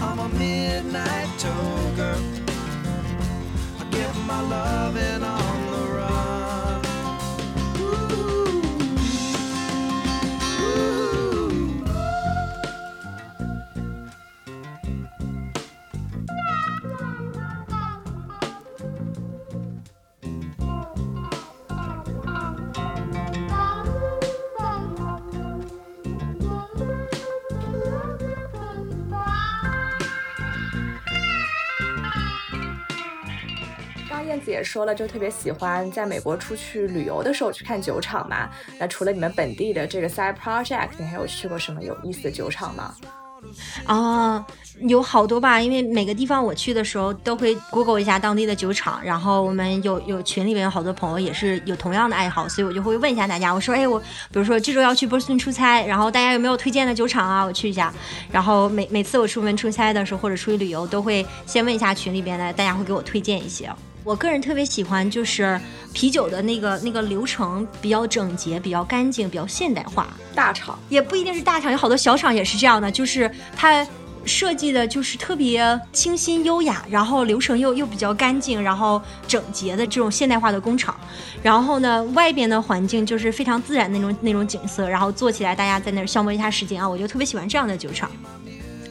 I'm a midnight toker. Get my loving on 子也说了，就特别喜欢在美国出去旅游的时候去看酒厂嘛。那除了你们本地的这个 side project，你还有去过什么有意思的酒厂吗？啊，有好多吧，因为每个地方我去的时候都会 Google 一下当地的酒厂，然后我们有有群里面有好多朋友也是有同样的爱好，所以我就会问一下大家，我说，哎，我比如说这周要去波士顿出差，然后大家有没有推荐的酒厂啊？我去一下。然后每每次我出门出差的时候或者出去旅游，都会先问一下群里边的，大家会给我推荐一些。我个人特别喜欢就是啤酒的那个那个流程比较整洁、比较干净、比较现代化。大厂也不一定是大厂，有好多小厂也是这样的，就是它设计的就是特别清新优雅，然后流程又又比较干净，然后整洁的这种现代化的工厂。然后呢，外边的环境就是非常自然那种那种景色，然后坐起来大家在那儿消磨一下时间啊，我就特别喜欢这样的酒厂。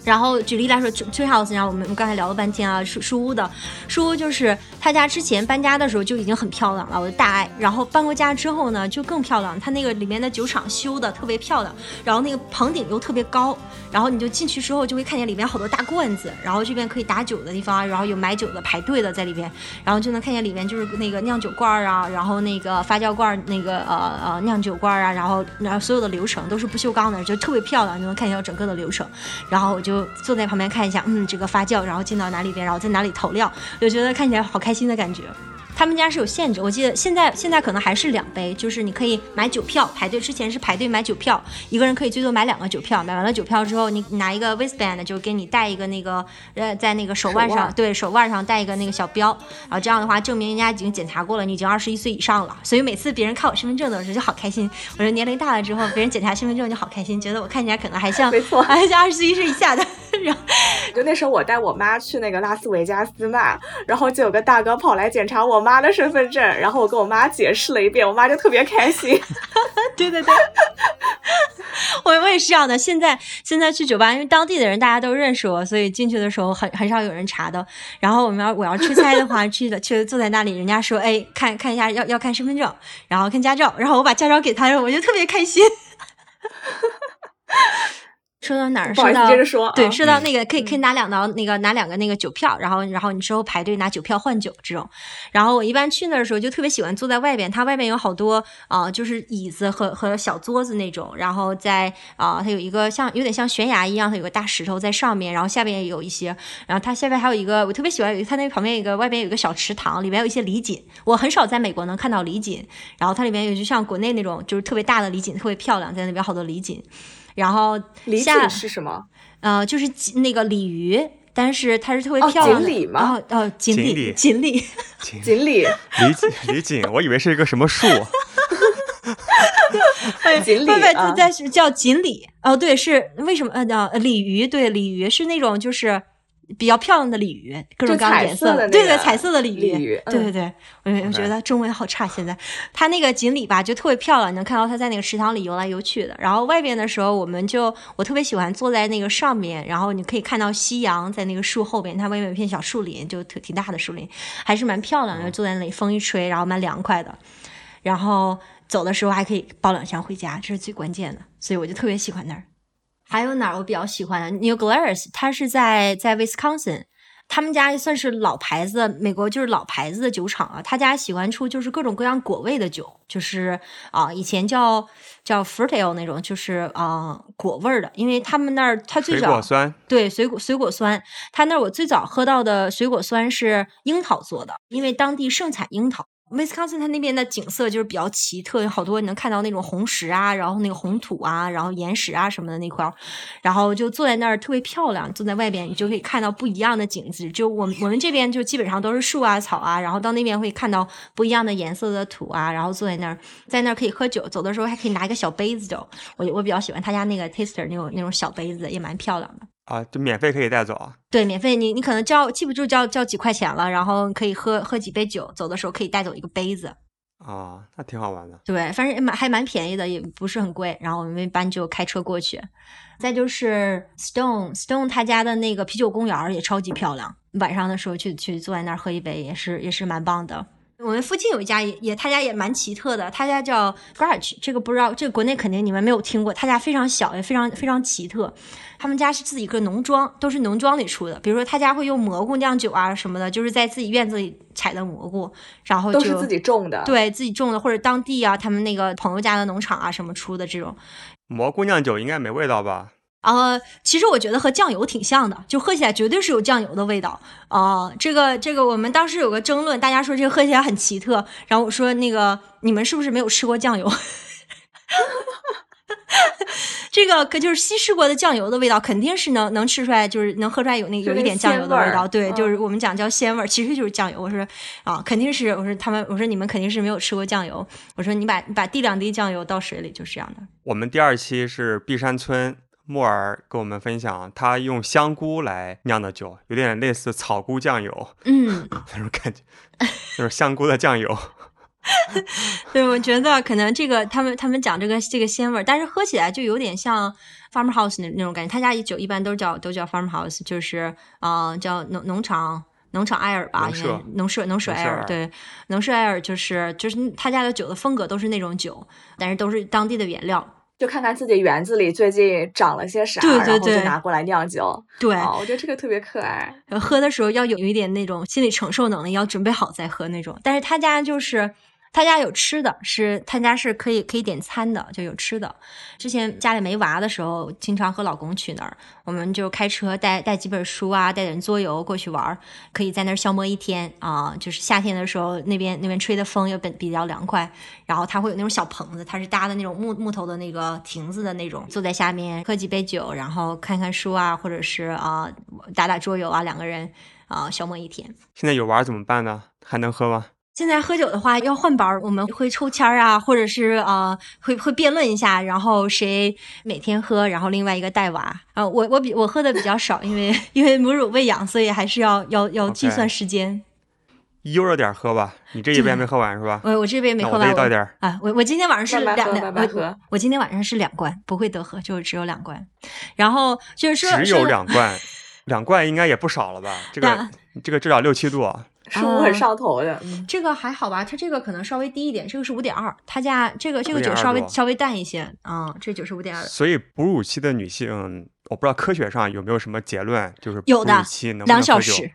然后举例来说，Tree House，然后我们刚才聊了半天啊，书书屋的书屋就是他家之前搬家的时候就已经很漂亮了，我的大爱。然后搬过家之后呢，就更漂亮。他那个里面的酒厂修的特别漂亮，然后那个棚顶又特别高，然后你就进去之后就会看见里面好多大罐子，然后这边可以打酒的地方，然后有买酒的排队的在里边，然后就能看见里面就是那个酿酒罐啊，然后那个发酵罐，那个呃呃酿酒罐啊，然后然后所有的流程都是不锈钢的，就特别漂亮，就能看见整个的流程。然后我就。坐在旁边看一下，嗯，这个发酵，然后进到哪里边，然后在哪里投料，就觉得看起来好开心的感觉。他们家是有限制，我记得现在现在可能还是两杯，就是你可以买酒票，排队之前是排队买酒票，一个人可以最多买两个酒票，买完了酒票之后，你拿一个 wristband 就给你带一个那个呃，在那个手腕上，对手腕上带一个那个小标，然后这样的话证明人家已经检查过了，你已经二十一岁以上了。所以每次别人看我身份证的时候就好开心，我说年龄大了之后，别人检查身份证就好开心，觉得我看起来可能还像没错，<laughs> 还像二十一岁以下的。<laughs> 然 <laughs> 后就那时候我带我妈去那个拉斯维加斯嘛，然后就有个大哥跑来检查我妈的身份证。然后我跟我妈解释了一遍，我妈就特别开心。<laughs> 对对对，我我也是这样的。现在现在去酒吧，因为当地的人大家都认识我，所以进去的时候很很少有人查的。然后我们要我要出差的话，去的去坐在那里，人家说哎看看一下要要看身份证，然后看驾照，然后我把驾照给他，我就特别开心。<laughs> 说到哪儿？说到接着说对，啊说到那个可以可以拿两刀那个拿两个那个酒票，然后然后你之后排队拿酒票换酒这种。然后我一般去那儿的时候就特别喜欢坐在外边，它外面有好多啊、就是椅子和和小桌子那种，然后在啊、它有一个像有点像悬崖一样，它有个大石头在上面，然后下边也有一些，然后它下边还有一个我特别喜欢它那旁边有一个外边有一个小池塘，里面有一些李锦，我很少在美国能看到李锦，然后它里面有就像国内那种就是特别大的李锦，特别漂亮，在那边好多李锦。然后李下锦是什么？呃，就是锦那个鲤鱼，但是它是特别哦漂亮的。锦鲤吗哦哦，锦鲤，锦鲤锦鲤。锦 <laughs> 锦鲤，李锦李锦，我以为是一个什么树，<laughs> 锦鲤不不，啊在是叫锦鲤。哦，对，是为什么？呃，叫鲤鱼，对，鲤鱼是那种就是。比较漂亮的鲤鱼，各种各样的颜色对对，彩色的鲤鱼，对对嗯对，我我觉得中文好差。现在它那个锦鲤吧，就特别漂亮，你能看到它在那个池塘里游来游去的。然后外边的时候，我们就我特别喜欢坐在那个上面，然后你可以看到夕阳在那个树后边，它外面有一片小树林，就挺挺大的树林，还是蛮漂亮的。坐在那里，风一吹，然后蛮凉快的。然后走的时候还可以抱两箱回家，这是最关键的，所以我就特别喜欢那儿。还有哪儿我比较喜欢的？New Glarus，它是在在 Wisconsin，他们家算是老牌子，美国就是老牌子的酒厂啊。他家喜欢出就是各种各样果味的酒，就是啊、以前叫叫 fruit ale 那种，就是啊、果味儿的，因为他们那儿他最水早果酸，对，水果水果酸，他那儿我最早喝到的水果酸是樱桃做的，因为当地盛产樱桃。威斯康星它那边的景色就是比较奇特，有好多你能看到那种红石啊，然后那个红土啊，然后岩石啊什么的那块儿，然后就坐在那儿特别漂亮，坐在外边你就可以看到不一样的景致。就我们我们这边就基本上都是树啊草啊，然后到那边会看到不一样的颜色的土啊，然后坐在那儿，在那儿可以喝酒，走的时候还可以拿一个小杯子走。我我比较喜欢他家那个 taster 那种那种小杯子，也蛮漂亮的。啊，就免费可以带走啊。对，免费，你你可能交记不住交交几块钱了，然后可以喝喝几杯酒，走的时候可以带走一个杯子。啊，那挺好玩的。对，反正蛮还蛮便宜的，也不是很贵。然后我们一般就开车过去。再就是 Stone Stone 他家的那个啤酒公园也超级漂亮，晚上的时候去去坐在那儿喝一杯也是也是蛮棒的。我们附近有一家也也他家也蛮奇特的，他家叫 Garage，这个不知道，这个国内肯定你们没有听过。他家非常小，也非常非常奇特。他们家是自己一个农庄，都是农庄里出的。比如说他家会用蘑菇酿酒啊什么的，就是在自己院子里采的蘑菇，然后就是自己种的。，对自己种的，或者当地啊，他们那个朋友家的农场啊什么出的这种。蘑菇酿酒应该没味道吧？呃，其实我觉得和酱油挺像的，就喝起来绝对是有酱油的味道。啊、这个这个，我们当时有个争论，大家说这个喝起来很奇特，然后我说那个你们是不是没有吃过酱油？<laughs> <laughs> 这个可就是稀释过的酱油的味道，肯定是能能吃出来，就是能喝出来有那有一点酱油的味道。对，嗯就是我们讲叫鲜味儿，其实就是酱油。我说啊，肯定是，我说他们，我说你们肯定是没有吃过酱油。我说你把你把滴两滴酱油到水里，就是这样的。我们第二期是碧山村木耳跟我们分享，他用香菇来酿的酒，有点类似草菇酱油嗯，<laughs> 那种感觉，就是香菇的酱油。<laughs> 对，我觉得可能这个他们他们讲这个这个鲜味儿，但是喝起来就有点像 farmhouse 那那种感觉。他家酒一般都叫都叫 farmhouse，就是呃叫农农场农场艾尔吧，应该农舍农舍农舍艾尔，对，农舍艾尔就是就是他家的酒的风格都是那种酒，但是都是当地的原料。就看看自己园子里最近长了些啥，对对然后就对拿过来酿酒。对，哦，我觉得这个特别可爱。呃喝的时候要有一点那种心理承受能力，要准备好再喝那种。但是他家就是他家有吃的，是他家是可以可以点餐的，就有吃的。之前家里没娃的时候，经常和老公去那儿，我们就开车带带几本书啊，带点桌游过去玩，可以在那儿消磨一天啊。就是夏天的时候，那边那边吹的风又比比较凉快，然后他会有那种小棚子，他是搭的那种木木头的那个亭子的那种，坐在下面喝几杯酒，然后看看书啊，或者是啊、打打桌游啊，两个人啊、消磨一天。现在有娃怎么办呢？还能喝吗？现在喝酒的话要换班儿，我们会抽签儿啊，或者是呃会会辩论一下，然后谁每天喝，然后另外一个带娃。啊、我我比我喝的比较少，因为因为母乳喂养，所以还是要要要计算时间。悠着点喝吧，你这一杯没喝完是吧？我我这杯没喝完，那我这一倒点儿啊，我我今天晚上是两两，我慢慢喝我今天晚上是两罐，不会多喝，就只有两罐。然后就是说只有说两罐，两罐应该也不少了吧？这个两这个至少六七度啊。是不是很上头的？嗯这个还好吧，它这个可能稍微低一点，这个是五点二，它家这个这个酒稍微稍微淡一些，啊、这酒是五点二。所以哺乳期的女性我不知道科学上有没有什什么结论，就是哺有的乳期能不能两小喝酒时。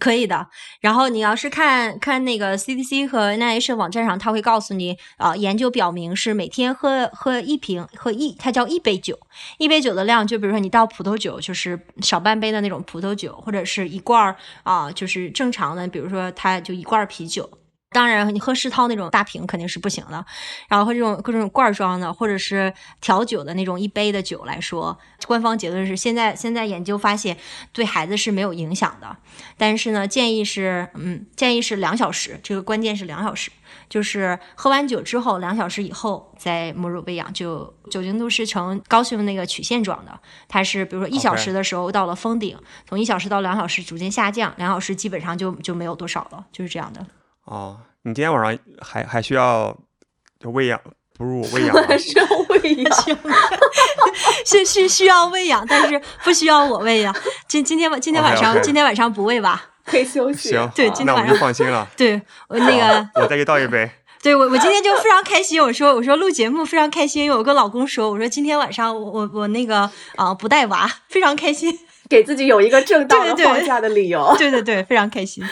可以的，然后你要是看看那个 CDC 和 NIH 网站上，它会告诉你，啊、研究表明是每天喝喝一瓶，喝一，它叫一杯酒，一杯酒的量，就比如说你倒葡萄酒，就是少半杯的那种葡萄酒，或者是一罐儿啊、就是正常的，比如说它就一罐啤酒。当然，你喝世涛那种大瓶肯定是不行的，然后喝这种各种罐装的，或者是调酒的那种一杯的酒来说，官方结论是现在现在研究发现对孩子是没有影响的，但是呢，建议是嗯，建议是两小时，这个关键是两小时，就是喝完酒之后两小时以后再母乳喂养，就酒精度是呈高兴那个曲线状的，它是比如说一小时的时候到了峰顶，从一小时到两小时逐渐下降，两小时基本上就就没有多少了，就是这样的。哦，你今天晚上还还需要就喂养哺乳喂养吗？<laughs> 是要喂养。<laughs> 是是需要喂养，但是不需要我喂养。今今天晚今天晚上今天晚上不喂吧？可以休息。行，对今天那我们就晚上放心了。对我那个，我再给倒一杯。对我我今天就非常开心。我说我说录节目非常开心，因为我跟老公说，我说今天晚上我我我那个啊、不带娃，非常开心。给自己有一个正当的对对对放假的理由。对对对，非常开心。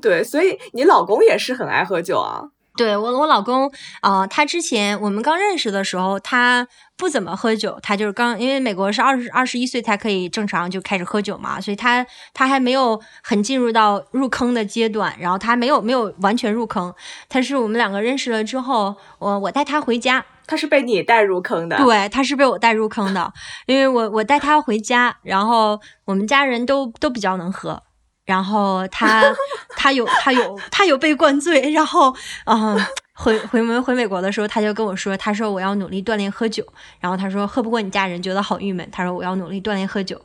对，所以你老公也是很爱喝酒啊。对我，我老公啊、呃他之前我们刚认识的时候，他不怎么喝酒，他就是刚因为美国是二十二十一岁才可以正常就开始喝酒嘛，所以他他还没有很进入到入坑的阶段，然后他没有没有完全入坑，他是我们两个认识了之后，我我带他回家，他是被你带入坑的。对，他是被我带入坑的，<laughs> 因为我我带他回家，然后我们家人都都比较能喝，然后他 <laughs> 他有他有他有被灌醉，然后嗯。回回美回美国的时候，他就跟我说，他说我要努力锻炼喝酒，然后他说喝不过你家人觉得好郁闷，他说我要努力锻炼喝酒，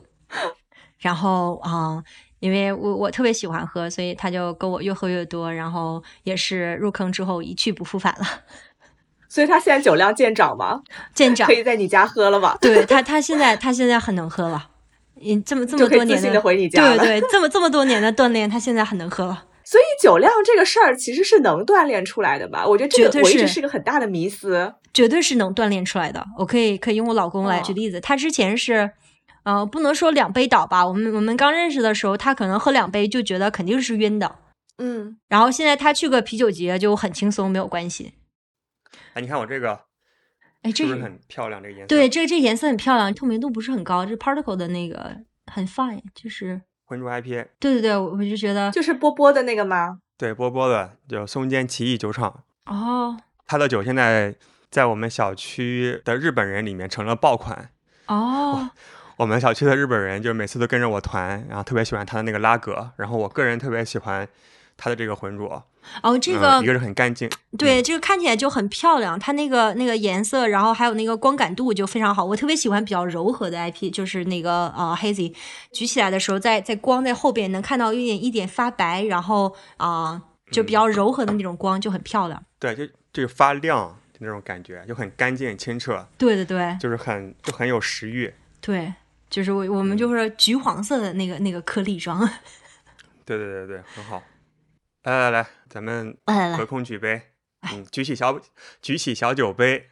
然后啊、嗯因为我我特别喜欢喝，所以他就跟我越喝越多，然后也是入坑之后一去不复返了，<laughs> 所以他现在酒量见长吗？见长可。以在你家喝了吧？对他，他现在他现在很能喝了，嗯，这么这么多年自信地回你家了对对，这么这么多年的锻炼，他现在很能喝了。<laughs> 所以酒量这个事儿其实是能锻炼出来的吧？我觉得这绝对是个我一直是个很大的迷思。绝对是能锻炼出来的。我可以可以用我老公来哦举例子，他之前是，呃，不能说两杯倒吧，我们我们刚认识的时候，他可能喝两杯就觉得肯定是晕的，嗯，然后现在他去个啤酒节就很轻松，没有关系。哎，你看我这个哎，这是不是很漂亮？这个颜色。对，这这颜色很漂亮，透明度不是很高，这 particle 的那个很 fine，就是浑浊 IPA，对对对，我我就觉得就是波波的那个吗？对，波波的叫松间奇异酒厂，哦它的酒现在在我们小区的日本人里面成了爆款。哦我们小区的日本人就每次都跟着我团，然后特别喜欢他的那个拉格，然后我个人特别喜欢他的这个浑浊。哦，这嗯个一个是很干净，对，这个看起来就很漂亮，它那个那个颜色，然后还有那个光感度就非常好。我特别喜欢比较柔和的 IP，就是那个呃 hazy，举起来的时候在在光在后边能看到一点一点发白，然后啊、就比较柔和的那种光就很漂亮。对，就就发亮那种感觉，就很干净清澈，对对对就是很就很有食欲。对，就是我我们就是橘黄色的那个那个颗粒状。<laughs> 对对对对，很好。来来来，咱们隔空举杯，嗯，举起小举起小酒杯，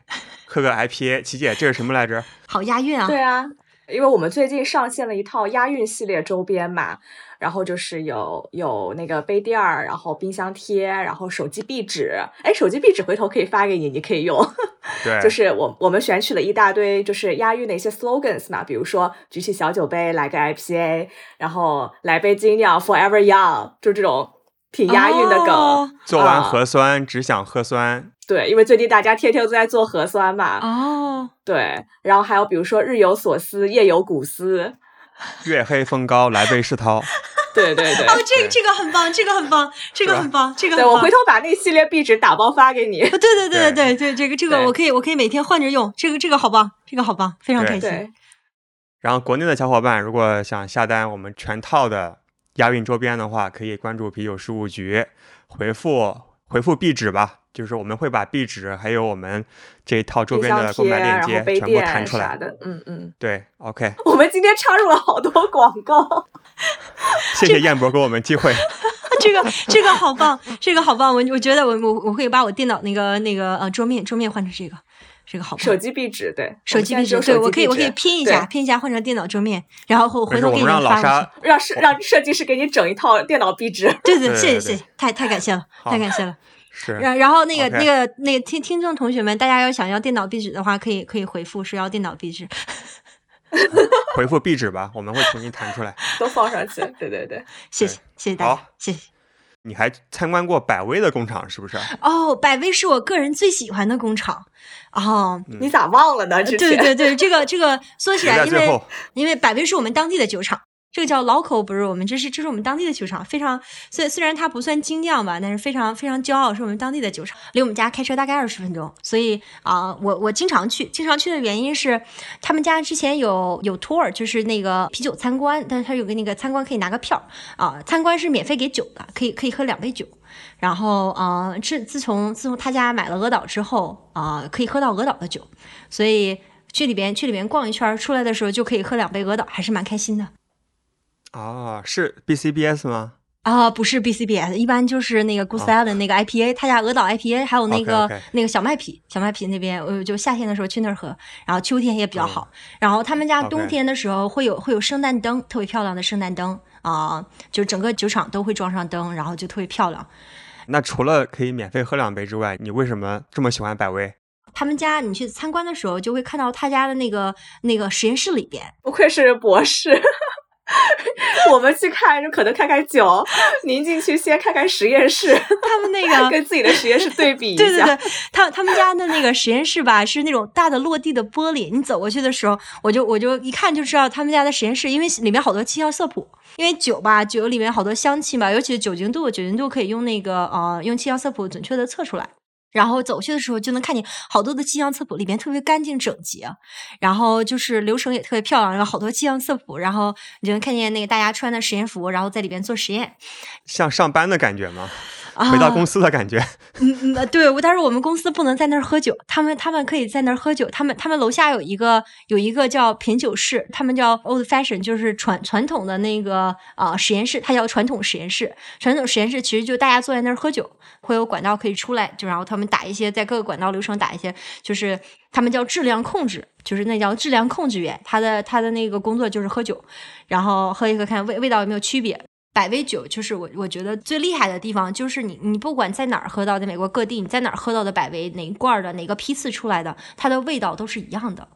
喝个 IPA。琪姐，这是什么来着？<laughs> 好押韵啊！对啊，因为我们最近上线了一套押韵系列周边嘛，然后就是有有那个杯垫儿，然后冰箱贴，然后手机壁纸。哎，手机壁纸回头可以发给你，你可以用。<laughs> 对，就是我我们选取了一大堆就是押韵的一些 slogans 嘛，比如说举起小酒杯来个 IPA，然后来杯精酿 Forever Young，就这种挺押韵的梗。哦做完啊核酸只想喝酸。对，因为最近大家天天都在做核酸嘛。哦，对，然后还有比如说日有所思，夜有古思。月黑风高来杯世涛。<laughs> 对对对。哦，这个这个很棒，这个很棒，这个很棒，这个对，很棒我回头把那系列壁纸打包发给你。啊，对对对对对对，这个这个我可以我可以每天换着用，这个这个好棒，这个好棒，非常开心。对，然后国内的小伙伴如果想下单我们全套的押运周边的话，可以关注啤酒事务局，回复回复壁纸吧，就是我们会把壁纸还有我们这一套周边的购买链接全部弹出来。的。嗯嗯。对，OK，我们今天插入了好多广告。<laughs> 谢谢燕博给我们机会。<laughs> 这个这个好棒，这个好棒，我我觉得我我我会把我电脑那个那个呃桌面桌面换成这个，是个好手机壁纸，对，手机壁纸，对我可以我可以拼一下，拼一下换成电脑桌面，然后回，回头给你发过去沙。让设让设计师给你整一套电脑壁纸。<laughs> 对对，对对对谢谢谢谢，太太感谢了，太感谢了。是然然后那个那个那个听听众同学们，大家要想要电脑壁纸的话，可以可以回复说要电脑壁纸。<laughs> 回复壁纸吧，我们会重新弹出来。<laughs> 都放上去，对对对，谢谢谢谢大家，谢谢。你还参观过百威的工厂是不是？哦，百威是我个人最喜欢的工厂。哦，嗯你咋忘了呢？对对对，这个这个说起来，因为因为百威是我们当地的酒厂，这个叫 local brew，我们这是这是我们当地的酒厂，非常虽虽然它不算精酿吧，但是非常非常骄傲，是我们当地的酒厂，离我们家开车大概二十分钟，所以啊、我我经常去，经常去的原因是他们家之前有有 tour，就是那个啤酒参观，但是他有个那个参观可以拿个票啊、参观是免费给酒的，可以可以喝两杯酒。然后，呃，自自从自从他家买了鹅岛之后，啊、可以喝到鹅岛的酒，所以去里边去里边逛一圈，出来的时候就可以喝两杯鹅岛，还是蛮开心的。啊，是 BCBS 吗？啊、不是 BCBS，一般就是那个 Goose Island 那个 IPA，他家鹅岛 IPA，还有那个那个小麦啤，小麦啤那边，我就夏天的时候去那儿喝，然后秋天也比较好。然后他们家冬天的时候会有会有圣诞灯，特别漂亮的圣诞灯啊、就整个酒厂都会装上灯，然后就特别漂亮。那除了可以免费喝两杯之外，你为什么这么喜欢百威？他们家你去参观的时候，就会看到他家的那个那个实验室里边，不愧是博士。<laughs> 我们去看就可能看看酒，<laughs> 您进去先看看实验室，他们那个 <laughs> 跟自己的实验室对比一下。对对对，他他们家的那个实验室吧，是那种大的落地的玻璃。你走过去的时候，我就我就一看就知道他们家的实验室，因为里面好多气象色谱。因为酒吧，酒里面好多香气嘛，尤其是酒精度，酒精度可以用那个呃用气象色谱准确的测出来。然后走去的时候就能看见好多的气象测谱，里面特别干净整洁，然后就是流程也特别漂亮，有好多气象测谱，然后你就能看见那个大家穿的实验服，然后在里边做实验。像上班的感觉吗？回到公司。的感觉？<laughs> 嗯嗯，呃对，我但是我们公司不能在那儿喝酒，他们他们可以在那儿喝酒，他们他们楼下有一个有一个叫品酒室，他们叫 old fashion，就是传传统的那个啊、呃实验室，它叫传统实验室。传统实验室其实就大家坐在那儿喝酒，会有管道可以出来，就然后他们打一些在各个管道流程打一些，就是他们叫质量控制，就是那叫质量控制员，他的他的那个工作就是喝酒，然后喝一喝看味味道有没有区别。百威酒就是我我觉得最厉害的地方，就是你你不管在哪儿喝到，在美国各地你在哪儿喝到的百威哪一罐的哪个批次出来的，它的味道都是一样的。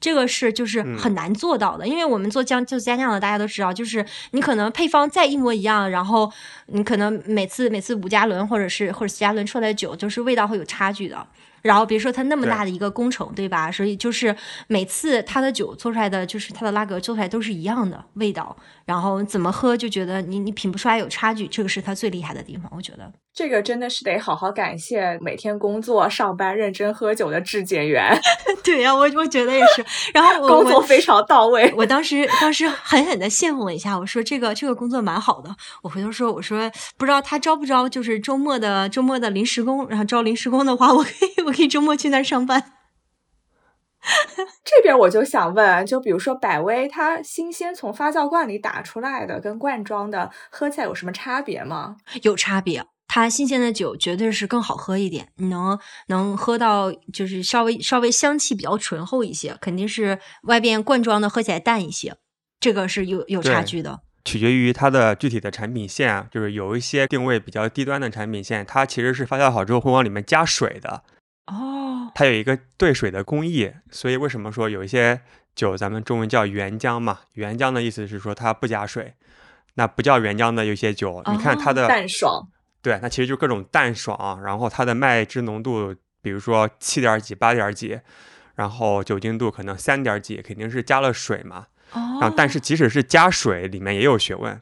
这个是就是嗯很难做到的，因为我们做酱做家酿的，大家都知道，就是你可能配方再一模一样，然后你可能每次每次五加仑或者是或者四加仑出来的酒，就是味道会有差距的。然后别说它那么大的一个工程，对吧？所以就是每次它的酒做出来的，就是它的拉格做出来都是一样的味道，然后怎么喝就觉得你你品不出来有差距，这个是他最厉害的地方，我觉得。这个真的是得好好感谢每天工作上班认真喝酒的质检员，<laughs> 对呀、我我觉得也是。<laughs> 然后工作非常到位。我当时当时狠狠的羡慕了一下，我说这个这个工作蛮好的。我回头说，我说不知道他招不招，就是周末的周末的临时工，然后招临时工的话，我可以我可以周末去那儿上班。<laughs> 这边我就想问，就比如说百威，它新鲜从发酵罐里打出来的跟罐装的喝起来有什么差别吗？有差别。它新鲜的酒绝对是更好喝一点，你能能喝到就是稍微稍微香气比较醇厚一些，肯定是外边罐装的喝起来淡一些，这个是有有差距的。取决于它的具体的产品线，啊就是有一些定位比较低端的产品线，它其实是发酵好之后会往里面加水的，哦，它有一个兑水的工艺，所以为什么说有一些酒咱们中文叫原浆嘛？原浆的意思是说它不加水，那不叫原浆的有些酒，你看它的、淡爽，对，那其实就各种淡爽，然后它的麦汁浓度，比如说七点几、八点几，然后酒精度可能三点几，肯定是加了水嘛。哦，啊，但是即使是加水，里面也有学问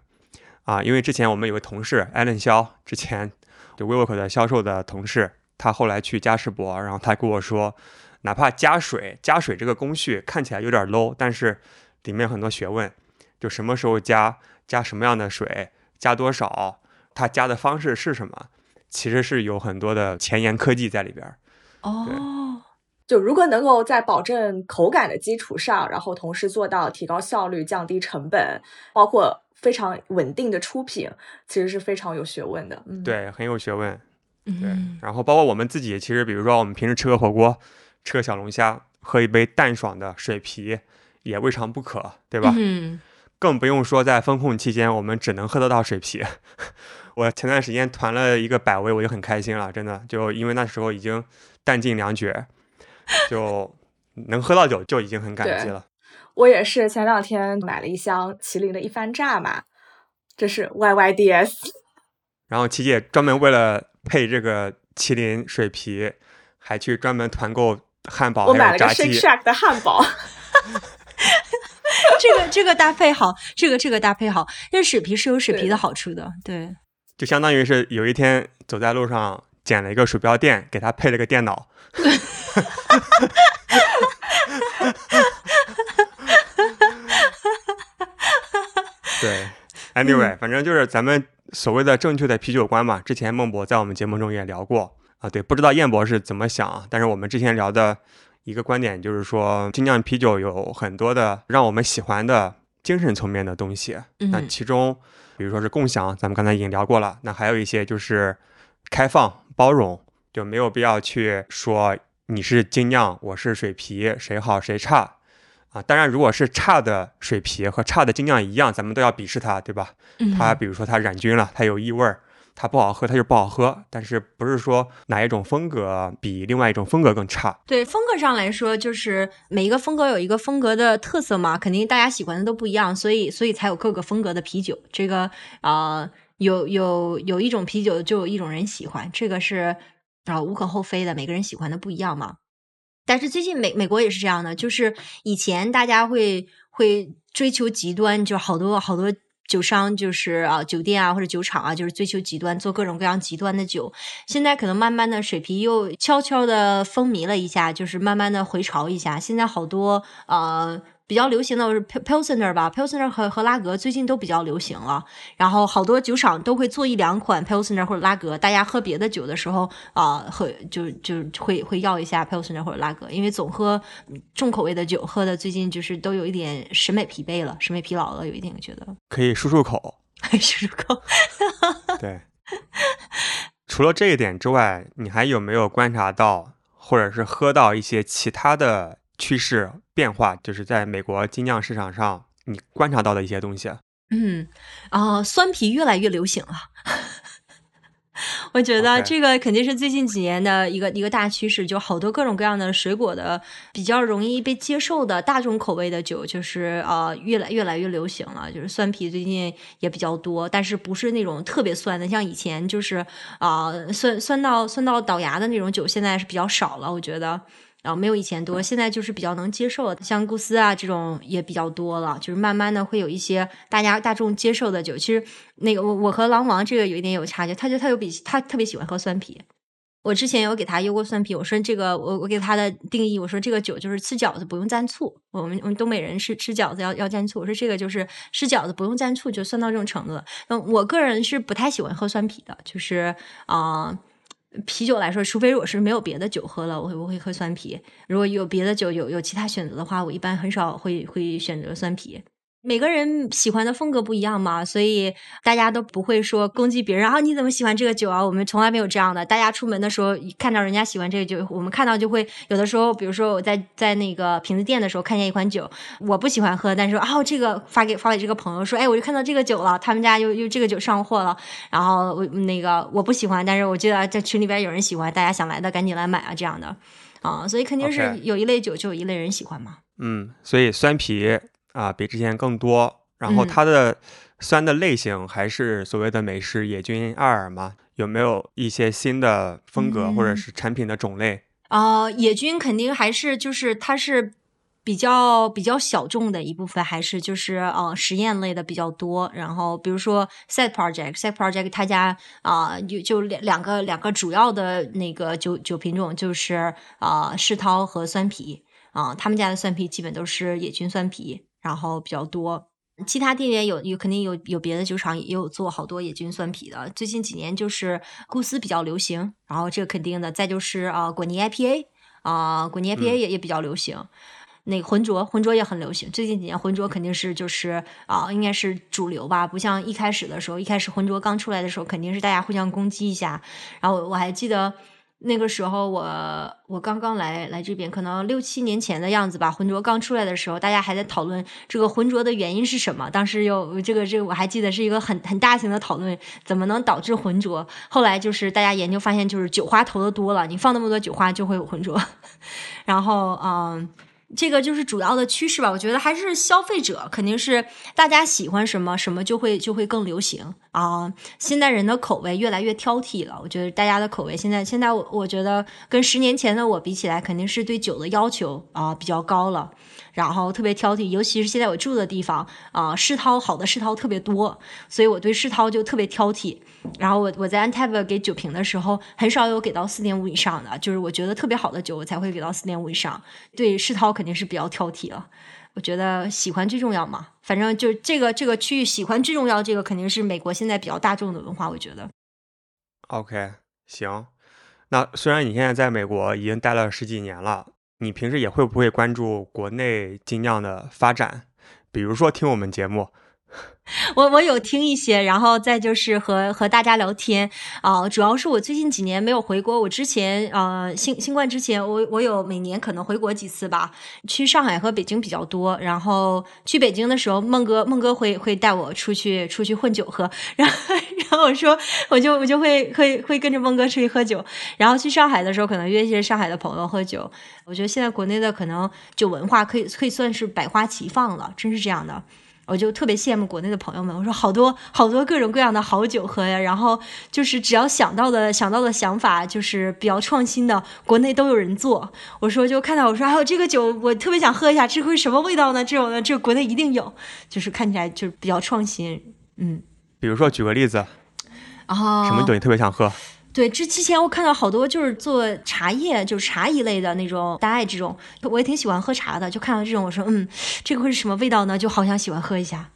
啊。因为之前我们有个同事艾伦肖，之前就 WeWork 的销售的同事，他后来去嘉士伯，然后他跟我说，哪怕加水，加水这个工序看起来有点 low，但是里面很多学问，就什么时候加，加什么样的水，加多少，它加的方式是什么，其实是有很多的前沿科技在里边儿。哦，就如果能够在保证口感的基础上，然后同时做到提高效率、降低成本，包括非常稳定的出品，其实是非常有学问的。嗯，，对，很有学问。对嗯，，然后包括我们自己，其实比如说我们平时吃个火锅，吃个小龙虾，喝一杯淡爽的水啤，也未尝不可，对吧？嗯，更不用说在风控期间，我们只能喝得到水啤。<laughs> 我前段时间团了一个百威，我就很开心了，真的，就因为那时候已经弹尽粮绝，就能喝到酒就已经很感激了。我也是前两天买了一箱麒麟的一番炸嘛，这是 YYDS。然后琪姐专门为了配这个麒麟水皮，还去专门团购汉堡我买了个 Shake 鸡。Shack 的汉堡，<laughs> 这个这个搭配好，这个这个搭配好，因为水皮是有水皮的好处的，对。就相当于是有一天走在路上捡了一个鼠标垫，给他配了个电脑。<laughs> 对，<laughs> anyway，、反正就是咱们所谓的正确的啤酒观嘛。之前孟博在我们节目中也聊过啊，对，不知道燕博是怎么想啊，但是我们之前聊的一个观点就是说，精酿啤酒有很多的让我们喜欢的精神层面的东西。那嗯其中，比如说是共享，咱们刚才已经聊过了。那还有一些就是开放、包容，就没有必要去说你是精酿，我是水啤，谁好谁差啊。当然，如果是差的水啤和差的精酿一样，咱们都要鄙视它，对吧？嗯它比如说它染菌了，它有异味儿，它不好喝，它就不好喝。但是不是说哪一种风格比另外一种风格更差？对风格上来说，就是每一个风格有一个风格的特色嘛，肯定大家喜欢的都不一样，所以所以才有各个风格的啤酒。这个啊、呃有有有一种啤酒就有一种人喜欢，这个是啊、无可厚非的，每个人喜欢的不一样嘛。但是最近美美国也是这样的，就是以前大家会会追求极端，就是好多好多酒商就是啊酒店啊或者酒厂啊，就是追求极端，做各种各样极端的酒。现在可能慢慢的水皮又悄悄的风靡了一下，就是慢慢的回潮一下。现在好多啊比较流行的是 Pil- Pilsner 吧，Pilsner 和和拉格最近都比较流行了。然后好多酒厂都会做一两款 Pilsner 或者拉格，大家喝别的酒的时候啊、喝就就会会要一下 Pilsner 或者拉格，因为总喝嗯重口味的酒，喝的最近就是都有一点审美疲惫了，审美疲劳了，有一点觉得。可以漱漱口。<laughs> 漱漱口。<laughs> 对，除了这一点之外，你还有没有观察到，或者是喝到一些其他的趋势变化？就是在美国精酿市场上，你观察到的一些东西。嗯，啊、酸啤越来越流行了。<laughs> 我觉得这个肯定是最近几年的一个一个大趋势，就好多各种各样的水果的比较容易被接受的大众口味的酒，就是呃越来越来越流行了。就是酸啤最近也比较多，但是不是那种特别酸的，像以前就是啊、酸酸到酸到倒牙的那种酒，现在是比较少了。我觉得。然后，没有以前多，现在就是比较能接受的，像顾斯啊这种也比较多了，就是慢慢的会有一些大家大众接受的酒。其实那个我我和狼王这个有一点有差距，他就他有比他特别喜欢喝酸啤。我之前有给他邮过酸啤，我说这个我我给他的定义，我说这个酒就是吃饺子不用蘸醋。我们我们东北人是吃饺子要要蘸醋，我说这个就是吃饺子不用蘸醋就酸到这种程度了。我个人是不太喜欢喝酸啤的，就是啊。啤酒来说，除非我是没有别的酒喝了，我会不会喝酸啤。如果有别的酒有有其他选择的话，我一般很少会会选择酸啤。每个人喜欢的风格不一样嘛，所以大家都不会说攻击别人啊，你怎么喜欢这个酒啊？我们从来没有这样的。大家出门的时候看到人家喜欢这个酒，我们看到就会有的时候，比如说我在在那个瓶子店的时候看见一款酒，我不喜欢喝，但是说哦这个发给发给这个朋友说，哎我就看到这个酒了，他们家又又这个酒上货了，然后我那个我不喜欢，但是我记得在群里边有人喜欢，大家想来的赶紧来买啊这样的啊，所以肯定是有一类酒就有一类人喜欢嘛。嗯，所以酸啤啊、比之前更多，然后嗯它的酸的类型还是所谓的美式野菌艾尔吗？有没有一些新的风格、或者嗯是产品的种类？呃，野菌肯定还是就是它是比较比较小众的一部分，还是就是呃实验类的比较多。然后比如说 Set Project，Set Project 他家啊、就就两两个两个主要的那个酒酒品种就是啊、世涛和酸啤啊、他们家的酸啤基本都是野菌酸啤，然后比较多。其他店也有有肯定有有别的酒厂也有做好多野菌酸啤的。最近几年就是顾斯比较流行，然后这个肯定的。再就是啊、果泥 IPA 啊、果泥 IPA 嗯也、也比较流行。那个浑浊，浑浊也很流行。最近几年浑浊肯定是就是啊、应该是主流吧，不像一开始的时候，一开始浑浊刚出来的时候，肯定是大家互相攻击一下。然后我我还记得那个时候我我刚刚来来这边，可能六七年前的样子吧。浑浊刚出来的时候，大家还在讨论这个浑浊的原因是什么。当时有这个这个我还记得是一个很很大型的讨论，怎么能导致浑浊？后来就是大家研究发现，就是酒花投的多了，你放那么多酒花就会有浑浊。<laughs> 然后嗯。这个就是主要的趋势吧，我觉得还是消费者肯定是大家喜欢什么什么就会就会更流行啊。现在人的口味越来越挑剔了，我觉得大家的口味现在现在我我觉得跟十年前的我比起来，肯定是对酒的要求啊比较高了。然后特别挑剔，尤其是现在我住的地方啊，世涛好的世涛特别多，所以我对世涛就特别挑剔。然后我我在 Antep 给酒评的时候，很少有给到四点五以上的，就是我觉得特别好的酒，我才会给到四点五以上。对世涛肯定是比较挑剔了，我觉得喜欢最重要嘛。反正就这个这个区域喜欢最重要，这个肯定是美国现在比较大众的文化，我觉得。OK，行。那虽然你现在在美国已经待了十几年了，你平时也会不会关注国内精酿的发展？比如说听我们节目，<laughs> 我我有听一些，然后再就是和和大家聊天啊、主要是我最近几年没有回国，我之前呃新新冠之前，我我有每年可能回国几次吧，去上海和北京比较多，然后去北京的时候，孟哥孟哥会会带我出去出去混酒喝，然后然后我说我就我就会会会跟着孟哥出去喝酒，然后去上海的时候，可能约一些上海的朋友喝酒。我觉得现在国内的可能酒文化可以可以算是百花齐放了，真是这样的。我就特别羡慕国内的朋友们，我说好多好多各种各样的好酒喝呀，然后就是只要想到的想到的想法就是比较创新的，国内都有人做。我说就看到我说还有这个酒，我特别想喝一下，这会什么味道呢？这种的，这国内一定有，就是看起来就是比较创新，嗯。比如说举个例子，啊，什么酒你特别想喝？对，之之前我看到好多就是做茶叶，就是茶一类的那种大爱这种，我也挺喜欢喝茶的。就看到这种，我说嗯，这个会是什么味道呢？就好想喜欢喝一下。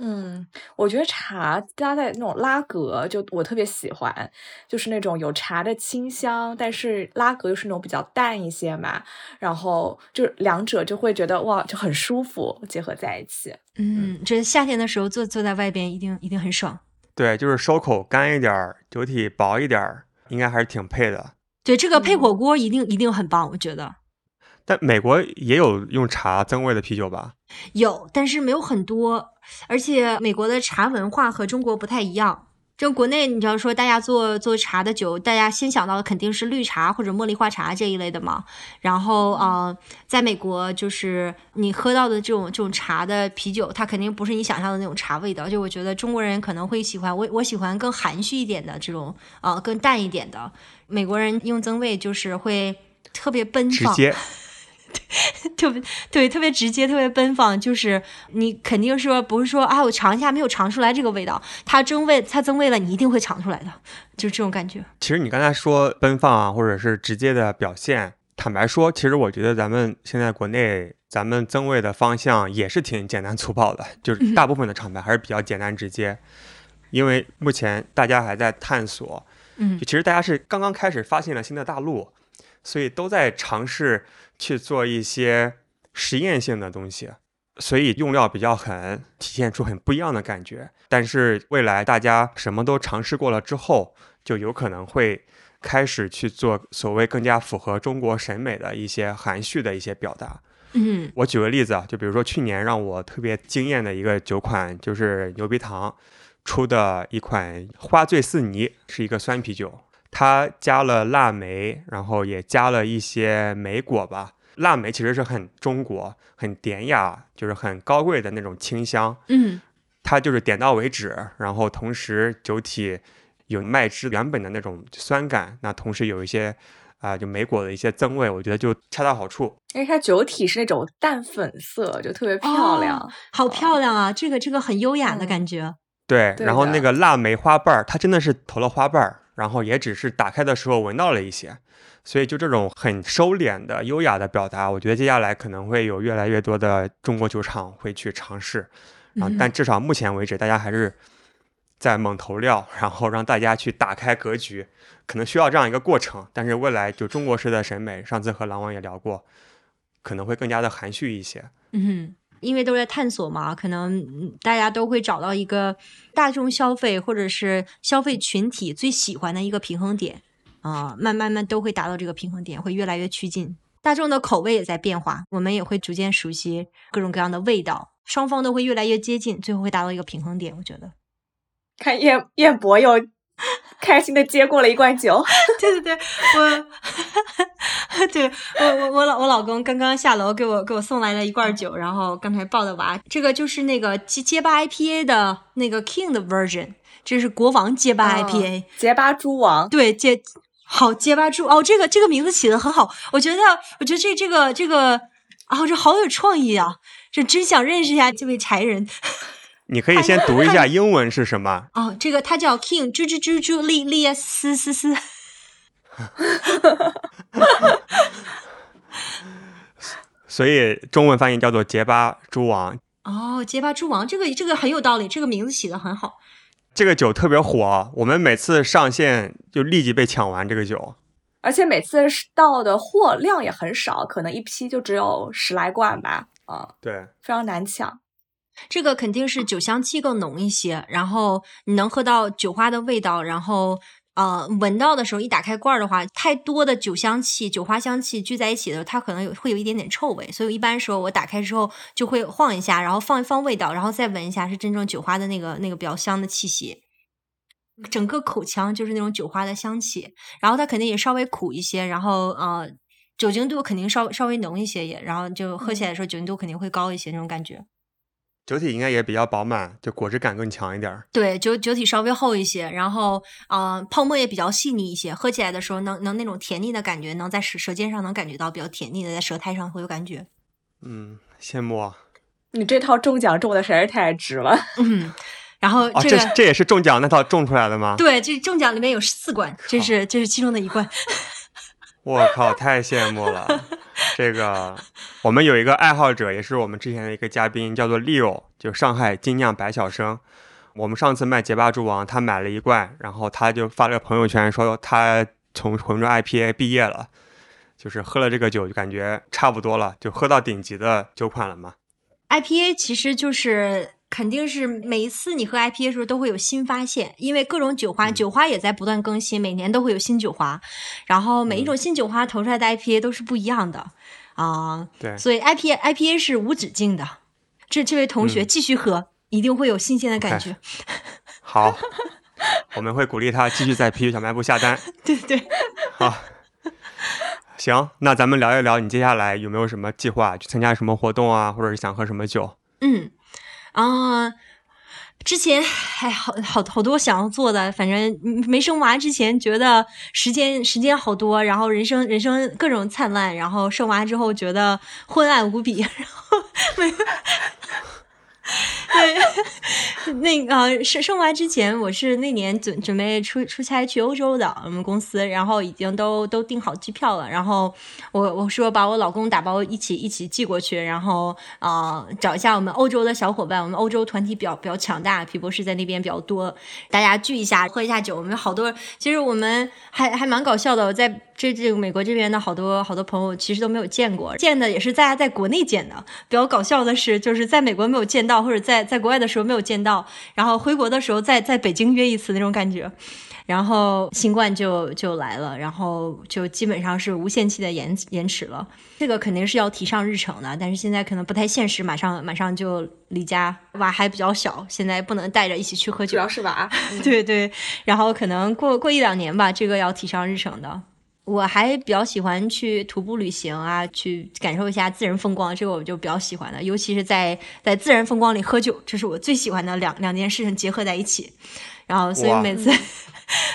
嗯，我觉得茶搭在那种拉格，就我特别喜欢，就是那种有茶的清香，但是拉格又是那种比较淡一些嘛，然后就两者就会觉得哇，就很舒服结合在一起。嗯，这夏天的时候坐坐在外边一定一定很爽。对，就是收口干一点儿，酒体薄一点儿，应该还是挺配的。对，这个配嗯火锅一定一定很棒，我觉得但美国也有用茶增味的啤酒吧？有，但是没有很多，而且美国的茶文化和中国不太一样。就国内，你要说大家做做茶的酒，大家先想到的肯定是绿茶或者茉莉花茶这一类的嘛。然后，呃，在美国，就是你喝到的这种这种茶的啤酒，它肯定不是你想象的那种茶味道。就我觉得中国人可能会喜欢，我我喜欢更含蓄一点的这种，呃，更淡一点的。美国人用增味就是会特别奔放，<laughs> 特别对，特别直接，特别奔放，就是你肯定说不是说啊，我尝一下没有尝出来这个味道，它增味，它增味了，你一定会尝出来的，就是这种感觉。其实你刚才说奔放啊，或者是直接的表现，坦白说，其实我觉得咱们现在国内咱们增味的方向也是挺简单 <laughs> 粗暴的，就是大部分的厂牌还是比较简单直接，因为目前大家还在探索，嗯。就其实大家是刚刚开始发现了新的大陆，所以都在尝试去做一些实验性的东西，所以用料比较狠，体现出很不一样的感觉。但是未来大家什么都尝试过了之后，就有可能会开始去做所谓更加符合中国审美的一些含蓄的一些表达。嗯我举个例子啊，就比如说去年让我特别惊艳的一个酒款，就是牛皮糖出的一款花醉似泥，是一个酸啤酒，它加了腊梅，然后也加了一些莓果吧。腊梅其实是很中国、很典雅，就是很高贵的那种清香，嗯它就是点到为止，然后同时酒体有麦汁原本的那种酸感，那同时有一些啊、就莓果的一些增味，我觉得就恰到好处。因为它酒体是那种淡粉色，就特别漂亮。哦好漂亮啊！这个这个很优雅的嗯感觉。对，对然后那个腊梅花瓣儿，它真的是投了花瓣儿，然后也只是打开的时候闻到了一些，所以就这种很收敛的、优雅的表达，我觉得接下来可能会有越来越多的中国酒厂会去尝试。但至少目前为止，大家还是在猛投料，然后让大家去打开格局，可能需要这样一个过程，但是未来就中国式的审美，上次和狼王也聊过，可能会更加的含蓄一些。嗯，因为都在探索嘛，可能大家都会找到一个大众消费或者是消费群体最喜欢的一个平衡点。啊、慢慢慢都会达到这个平衡点，会越来越趋近。大众的口味也在变化，我们也会逐渐熟悉各种各样的味道，双方都会越来越接近，最后会达到一个平衡点。我觉得，看燕燕博又 <laughs> 开心的接过了一罐酒，<laughs> 对对对，我，<laughs> 对我我我老我老公刚刚下楼给我给我送来了一罐酒，然后刚才抱的娃，这个就是那个结结巴 IPA 的那个 King 的 version，这是国王结巴 IPA，、结巴猪王。对结好结巴猪。哦，这个这个名字起的很好，我觉得我觉得这这个这个啊这好有创意啊，这真想认识一下这位才人。你可以先读一下英文是什么？哦，这个它叫 King 猪猪猪猪利利斯斯斯。<laughs> 所以中文翻译叫做结巴猪王。哦，结巴猪王，这个这个很有道理，这个名字起的很好。这个酒特别火，我们每次上线就立即被抢完这个酒。而且每次到的货量也很少，可能一批就只有十来罐吧，啊、对，非常难抢。这个肯定是酒香气更浓一些，然后你能喝到酒花的味道，然后呃闻到的时候一打开罐儿的话，太多的酒香气、酒花香气聚在一起的时候，它可能有会有一点点臭味，所以一般时候我打开之后就会晃一下，然后放一放味道，然后再闻一下是真正酒花的那个那个比较香的气息。整个口腔就是那种酒花的香气，然后它肯定也稍微苦一些，然后呃酒精度肯定稍稍微浓一些也，然后就喝起来的时候酒精度肯定会高一些那种感觉。酒体应该也比较饱满，就果汁感更强一点儿。对，酒酒体稍微厚一些，然后呃泡沫也比较细腻一些，喝起来的时候能能那种甜腻的感觉，能在舌舌尖上能感觉到比较甜腻的，在舌苔上会有感觉。嗯，羡慕啊！你这套中奖中的实在是太值了，嗯，然后哦，这个、这这也是中奖那套中出来的吗？对，这中奖里面有四罐，这是这是其中的一罐。我靠，<laughs> 太羡慕了！这个我们有一个爱好者，也是我们之前的一个嘉宾，叫做 Leo，就上海精酿白小生。我们上次卖结巴猪王，他买了一罐，然后他就发了个朋友圈说他从浑浊 IPA 毕业了，就是喝了这个酒就感觉差不多了，就喝到顶级的酒款了嘛。IPA 其实就是肯定是每一次你喝 IPA 的时候都会有新发现，因为各种酒花，酒花也在不断更新，每年都会有新酒花，然后每一种新酒花投出来的 IPA 都是不一样的啊、对，所以 IPA IPA 是无止境的。这这位同学嗯继续喝，一定会有新鲜的感觉。好，<laughs> 我们会鼓励他继续在啤酒小卖部下单。对对，好，行，那咱们聊一聊你接下来有没有什么计划，去参加什么活动啊，或者是想喝什么酒？嗯啊。之前还好好好多想要做的，反正没生娃之前觉得时间时间好多，然后人生人生各种灿烂，然后生娃之后觉得昏暗无比，然后 <laughs> 没有。对，<laughs> 那个呃生生娃之前，我是那年准准备出出差去欧洲的，我们公司，然后已经都都订好机票了，然后我我说把我老公打包一起一起寄过去，然后啊、找一下我们欧洲的小伙伴，我们欧洲团体比较比较强大，皮博士在那边比较多，大家聚一下喝一下酒，我们好多其实我们还还蛮搞笑的，我在这这个美国这边的好多好多朋友其实都没有见过，见的也是大家在国内见的。比较搞笑的是，就是在美国没有见到，或者在在国外的时候没有见到，然后回国的时候在在北京约一次那种感觉。然后新冠就就来了，然后就基本上是无限期的延延迟了。这个肯定是要提上日程的，但是现在可能不太现实，马上马上就离家，娃还比较小，现在不能带着一起去喝酒主要。是娃。<laughs> 对对，然后可能过过一两年吧，这个要提上日程的。我还比较喜欢去徒步旅行啊，去感受一下自然风光，这个我就比较喜欢的，尤其是在在自然风光里喝酒，这是我最喜欢的两两件事情结合在一起。然后，所以每次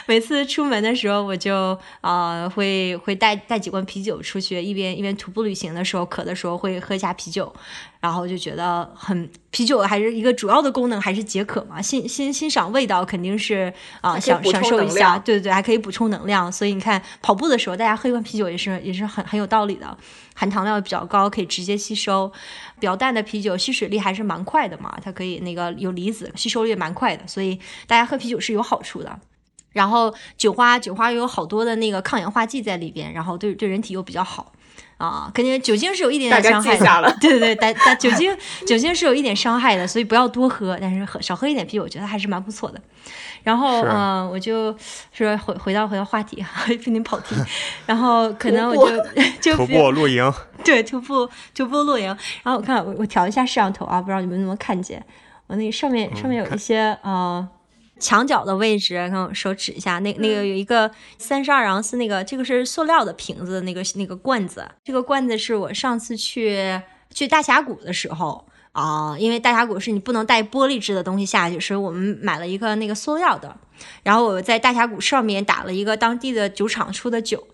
每次出门的时候，我就呃会会带带几罐啤酒出去，一边一边徒步旅行的时候，渴的时候会喝一下啤酒，然后就觉得很啤酒还是一个主要的功能还是解渴嘛，欣欣欣赏味道肯定是啊、享享受一下，对对对，还可以补充能量。所以你看跑步的时候，大家喝一罐啤酒也是也是很很有道理的，含糖量比较高，可以直接吸收。比较淡的啤酒吸水力还是蛮快的嘛，它可以那个有离子，吸收率也蛮快的，所以大家喝啤酒是有好处的。然后酒花，酒花又有好多的那个抗氧化剂在里边，然后对对人体又比较好。啊，肯定酒精是有一点点伤害。<laughs> 对对对，但但酒精酒精是有一点伤害的，所以不要多喝，但是喝少喝一点啤酒，我觉得还是蛮不错的。然后嗯、呃我就说回回到回到话题，<laughs> 被你跑题，然后 <laughs> 可能我就就徒步露营，对徒步徒步露营，然后我看我我调一下摄像头啊，不知道你们能不能看见，我那个上面上面有一些、呃墙角的位置，看我手指一下，那那个有一个三十二盎司那个，这个是塑料的瓶子，那个那个罐子，这个罐子是我上次去去大峡谷的时候。啊、因为大峡谷是你不能带玻璃制的东西下去，所以我们买了一个那个塑料的。然后我在大峡谷上面打了一个当地的酒厂出的酒，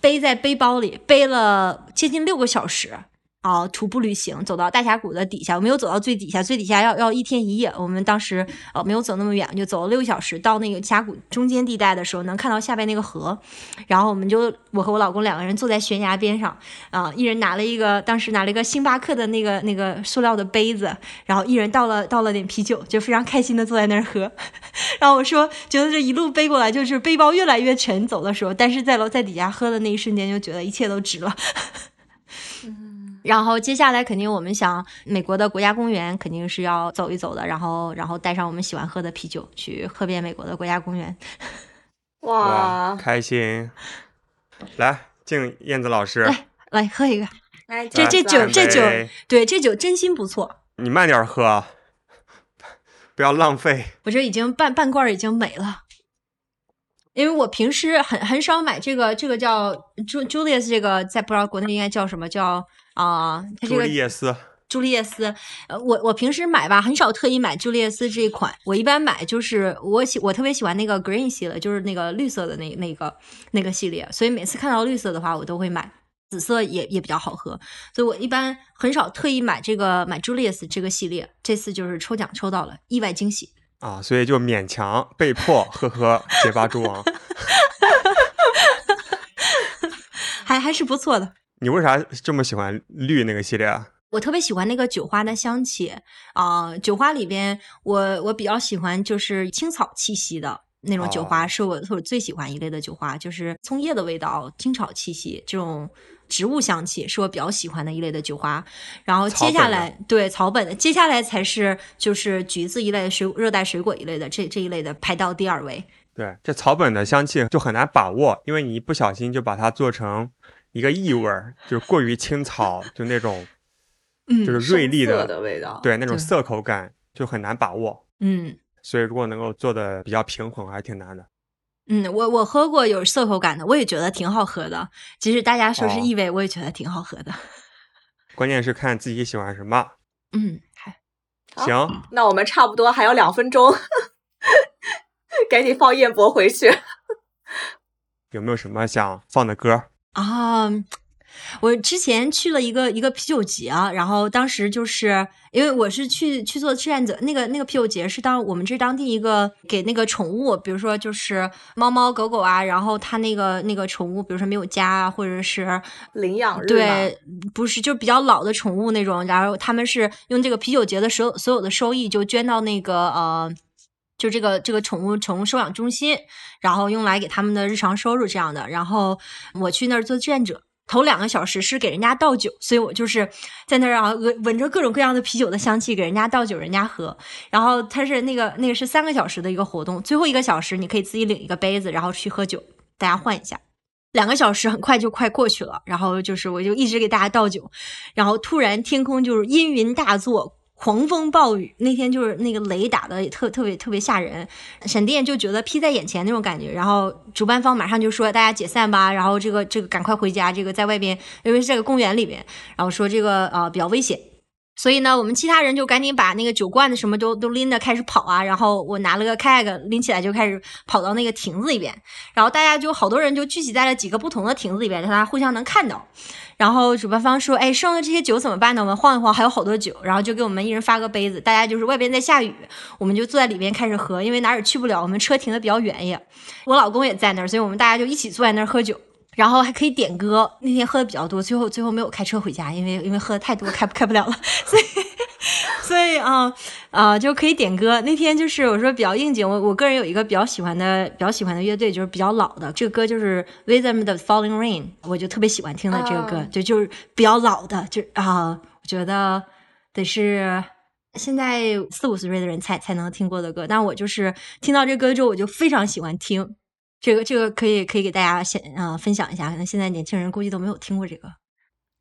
背在背包里，背了接近六个小时。啊、徒步旅行走到大峡谷的底下，我没有走到最底下，最底下要要一天一夜。我们当时呃没有走那么远，就走了六个小时，到那个峡谷中间地带的时候，能看到下边那个河。然后我们就我和我老公两个人坐在悬崖边上，啊、一人拿了一个当时拿了一个星巴克的那个那个塑料的杯子，然后一人倒了倒了点啤酒，就非常开心的坐在那儿喝。<laughs> 然后我说，觉得这一路背过来，就是背包越来越沉，走的时候，但是在楼在底下喝的那一瞬间，就觉得一切都值了。然后接下来肯定我们想美国的国家公园肯定是要走一走的，然后然后带上我们喜欢喝的啤酒去喝遍美国的国家公园。哇，哇，开心！来，敬燕子老师，来来喝一个，<laughs> 来这这酒这酒对这酒真心不错。你慢点喝，啊不要浪费。我这已经半半罐已经没了，因为我平时很很少买这个这个叫 Ju Julius 这个在不知道国内应该叫什么叫啊、它这朱个丽叶斯，朱丽叶斯，呃，我我平时买吧，很少特意买朱丽叶斯这一款。我一般买就是我喜我特别喜欢那个 green 系列，就是那个绿色的那那个那个系列，所以每次看到绿色的话，我都会买。紫色也也比较好喝，所以我一般很少特意买这个买 Julius 这个系列。这次就是抽奖抽到了，意外惊喜。啊，所以就勉强被迫呵呵结巴猪王。<laughs> 还还是不错的。你为啥这么喜欢绿那个系列啊？我特别喜欢那个酒花的香气啊、酒花里边我我比较喜欢就是青草气息的那种酒花，哦是我是我最喜欢一类的酒花，就是葱叶的味道、青草气息这种。植物香气是我比较喜欢的一类的酒花，然后接下来对草本的，接下来才是就是橘子一类的水热带水果一类的这这一类的排到第二位。对，这草本的香气就很难把握，因为你一不小心就把它做成一个异味儿，就是过于青草，就那种嗯就是锐利的，的味道，对那种涩口感就很难把握。嗯所以如果能够做的比较平衡，还挺难的。嗯，我我喝过有涩口感的，我也觉得挺好喝的。即使大家说是哦异味，我也觉得挺好喝的。关键是看自己喜欢什么。嗯，还好行，那我们差不多还有两分钟，<laughs> 赶紧放燕博回去。有没有什么想放的歌？啊，我之前去了一个一个啤酒节啊，然后当时就是因为我是去去做志愿者，那个那个啤酒节是当我们这当地一个给那个宠物，比如说就是猫猫狗狗啊，然后它那个那个宠物，比如说没有家啊，或者是领养日对，不是就比较老的宠物那种，然后他们是用这个啤酒节的所有所有的收益就捐到那个呃。就这个这个宠物宠物收养中心，然后用来给他们的日常收入这样的。然后我去那儿做志愿者，头两个小时是给人家倒酒，所以我就是在那儿啊闻闻着各种各样的啤酒的香气，给人家倒酒，人家喝。然后它是那个那个是三个小时的一个活动，最后一个小时你可以自己领一个杯子，然后去喝酒，大家换一下。两个小时很快就快过去了，然后就是我就一直给大家倒酒，然后突然天空就是阴云大作，狂风暴雨。那天就是那个雷打的也特特别特别吓人，闪电就觉得劈在眼前那种感觉。然后主办方马上就说大家解散吧，然后这个这个赶快回家，这个在外边，因为是这个公园里边，然后说这个呃比较危险。所以呢，我们其他人就赶紧把那个酒罐子什么都都拎着开始跑啊，然后我拿了个 kayak 拎起来就开始跑到那个亭子里边，然后大家就好多人就聚集在了几个不同的亭子里边，大家互相能看到。然后主办方说：“哎，剩的这些酒怎么办呢？我们晃一晃，还有好多酒。”然后就给我们一人发个杯子，大家就是外边在下雨，我们就坐在里边开始喝，因为哪儿也去不了，我们车停的比较远也。我老公也在那儿，所以我们大家就一起坐在那儿喝酒。然后还可以点歌，那天喝的比较多，最后最后没有开车回家，因为因为喝的太多，开不开不了了，<laughs> 所以所以啊啊、就可以点歌。那天就是我说比较应景，我我个人有一个比较喜欢的比较喜欢的乐队，就是比较老的，这个歌就是 Rhythm 的 Falling Rain，我就特别喜欢听的这个歌，啊就就是比较老的，就啊、我觉得得是。现在四五十岁的人才才能听过的歌，但我就是听到这歌之后，我就非常喜欢听。这个这个可以可以给大家先啊、分享一下，可能现在年轻人估计都没有听过这个。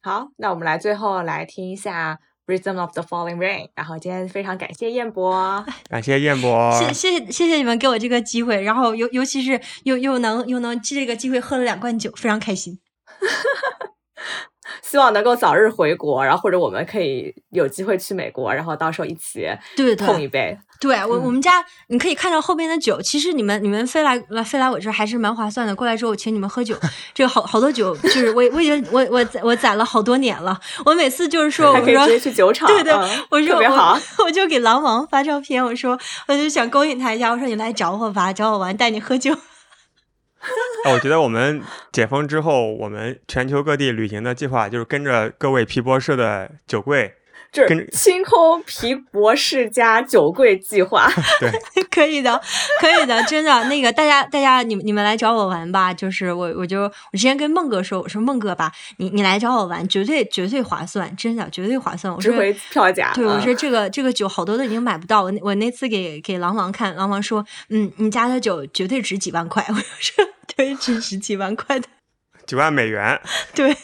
好，那我们来最后来听一下《Rhythm of the Falling Rain》。然后今天非常感谢燕博，<laughs> 感谢燕博，谢谢谢谢谢你们给我这个机会，然后尤尤其是又又能又能借这个机会喝了两罐酒，非常开心。<laughs> 希望能够早日回国，然后或者我们可以有机会去美国，然后到时候一起对对碰一杯。对，我嗯我们家你可以看到后边的酒，其实你们你们飞来来飞来我这儿还是蛮划算的。过来之后我请你们喝酒，<laughs> 这个好好多酒，就是我我已经我我我攒了好多年了。我每次就是说我说直接去酒厂，<laughs> 对对，嗯我说特别好。我，我就给狼王发照片，我说我就想勾引他一下，我说你来找我吧，找我玩，带你喝酒。<laughs> 我觉得我们解封之后，我们全球各地旅行的计划就是跟着各位皮博士的酒柜，这清空皮博士家酒柜计划。<laughs> 对，<laughs> 可以的，可以的，真的。那个大家，大家，你们你们来找我玩吧。就是我，我就我之前跟孟哥说，我说孟哥吧，你你来找我玩，绝对绝对划算，真的绝对划算。我说。值回票价。对，我嗯说这个这个酒好多都已经买不到。我那我那次给给狼王看，狼王说，嗯，你家的酒绝对值几万块。<laughs> 我说对，值值几万块的。几万美元，对，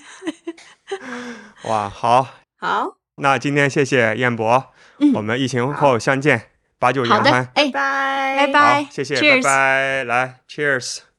哇，好，好，那今天谢谢彦博，嗯。我们疫情后相见，把酒好的言欢，，哎，拜拜。拜好，谢谢拜拜，来，Cheers。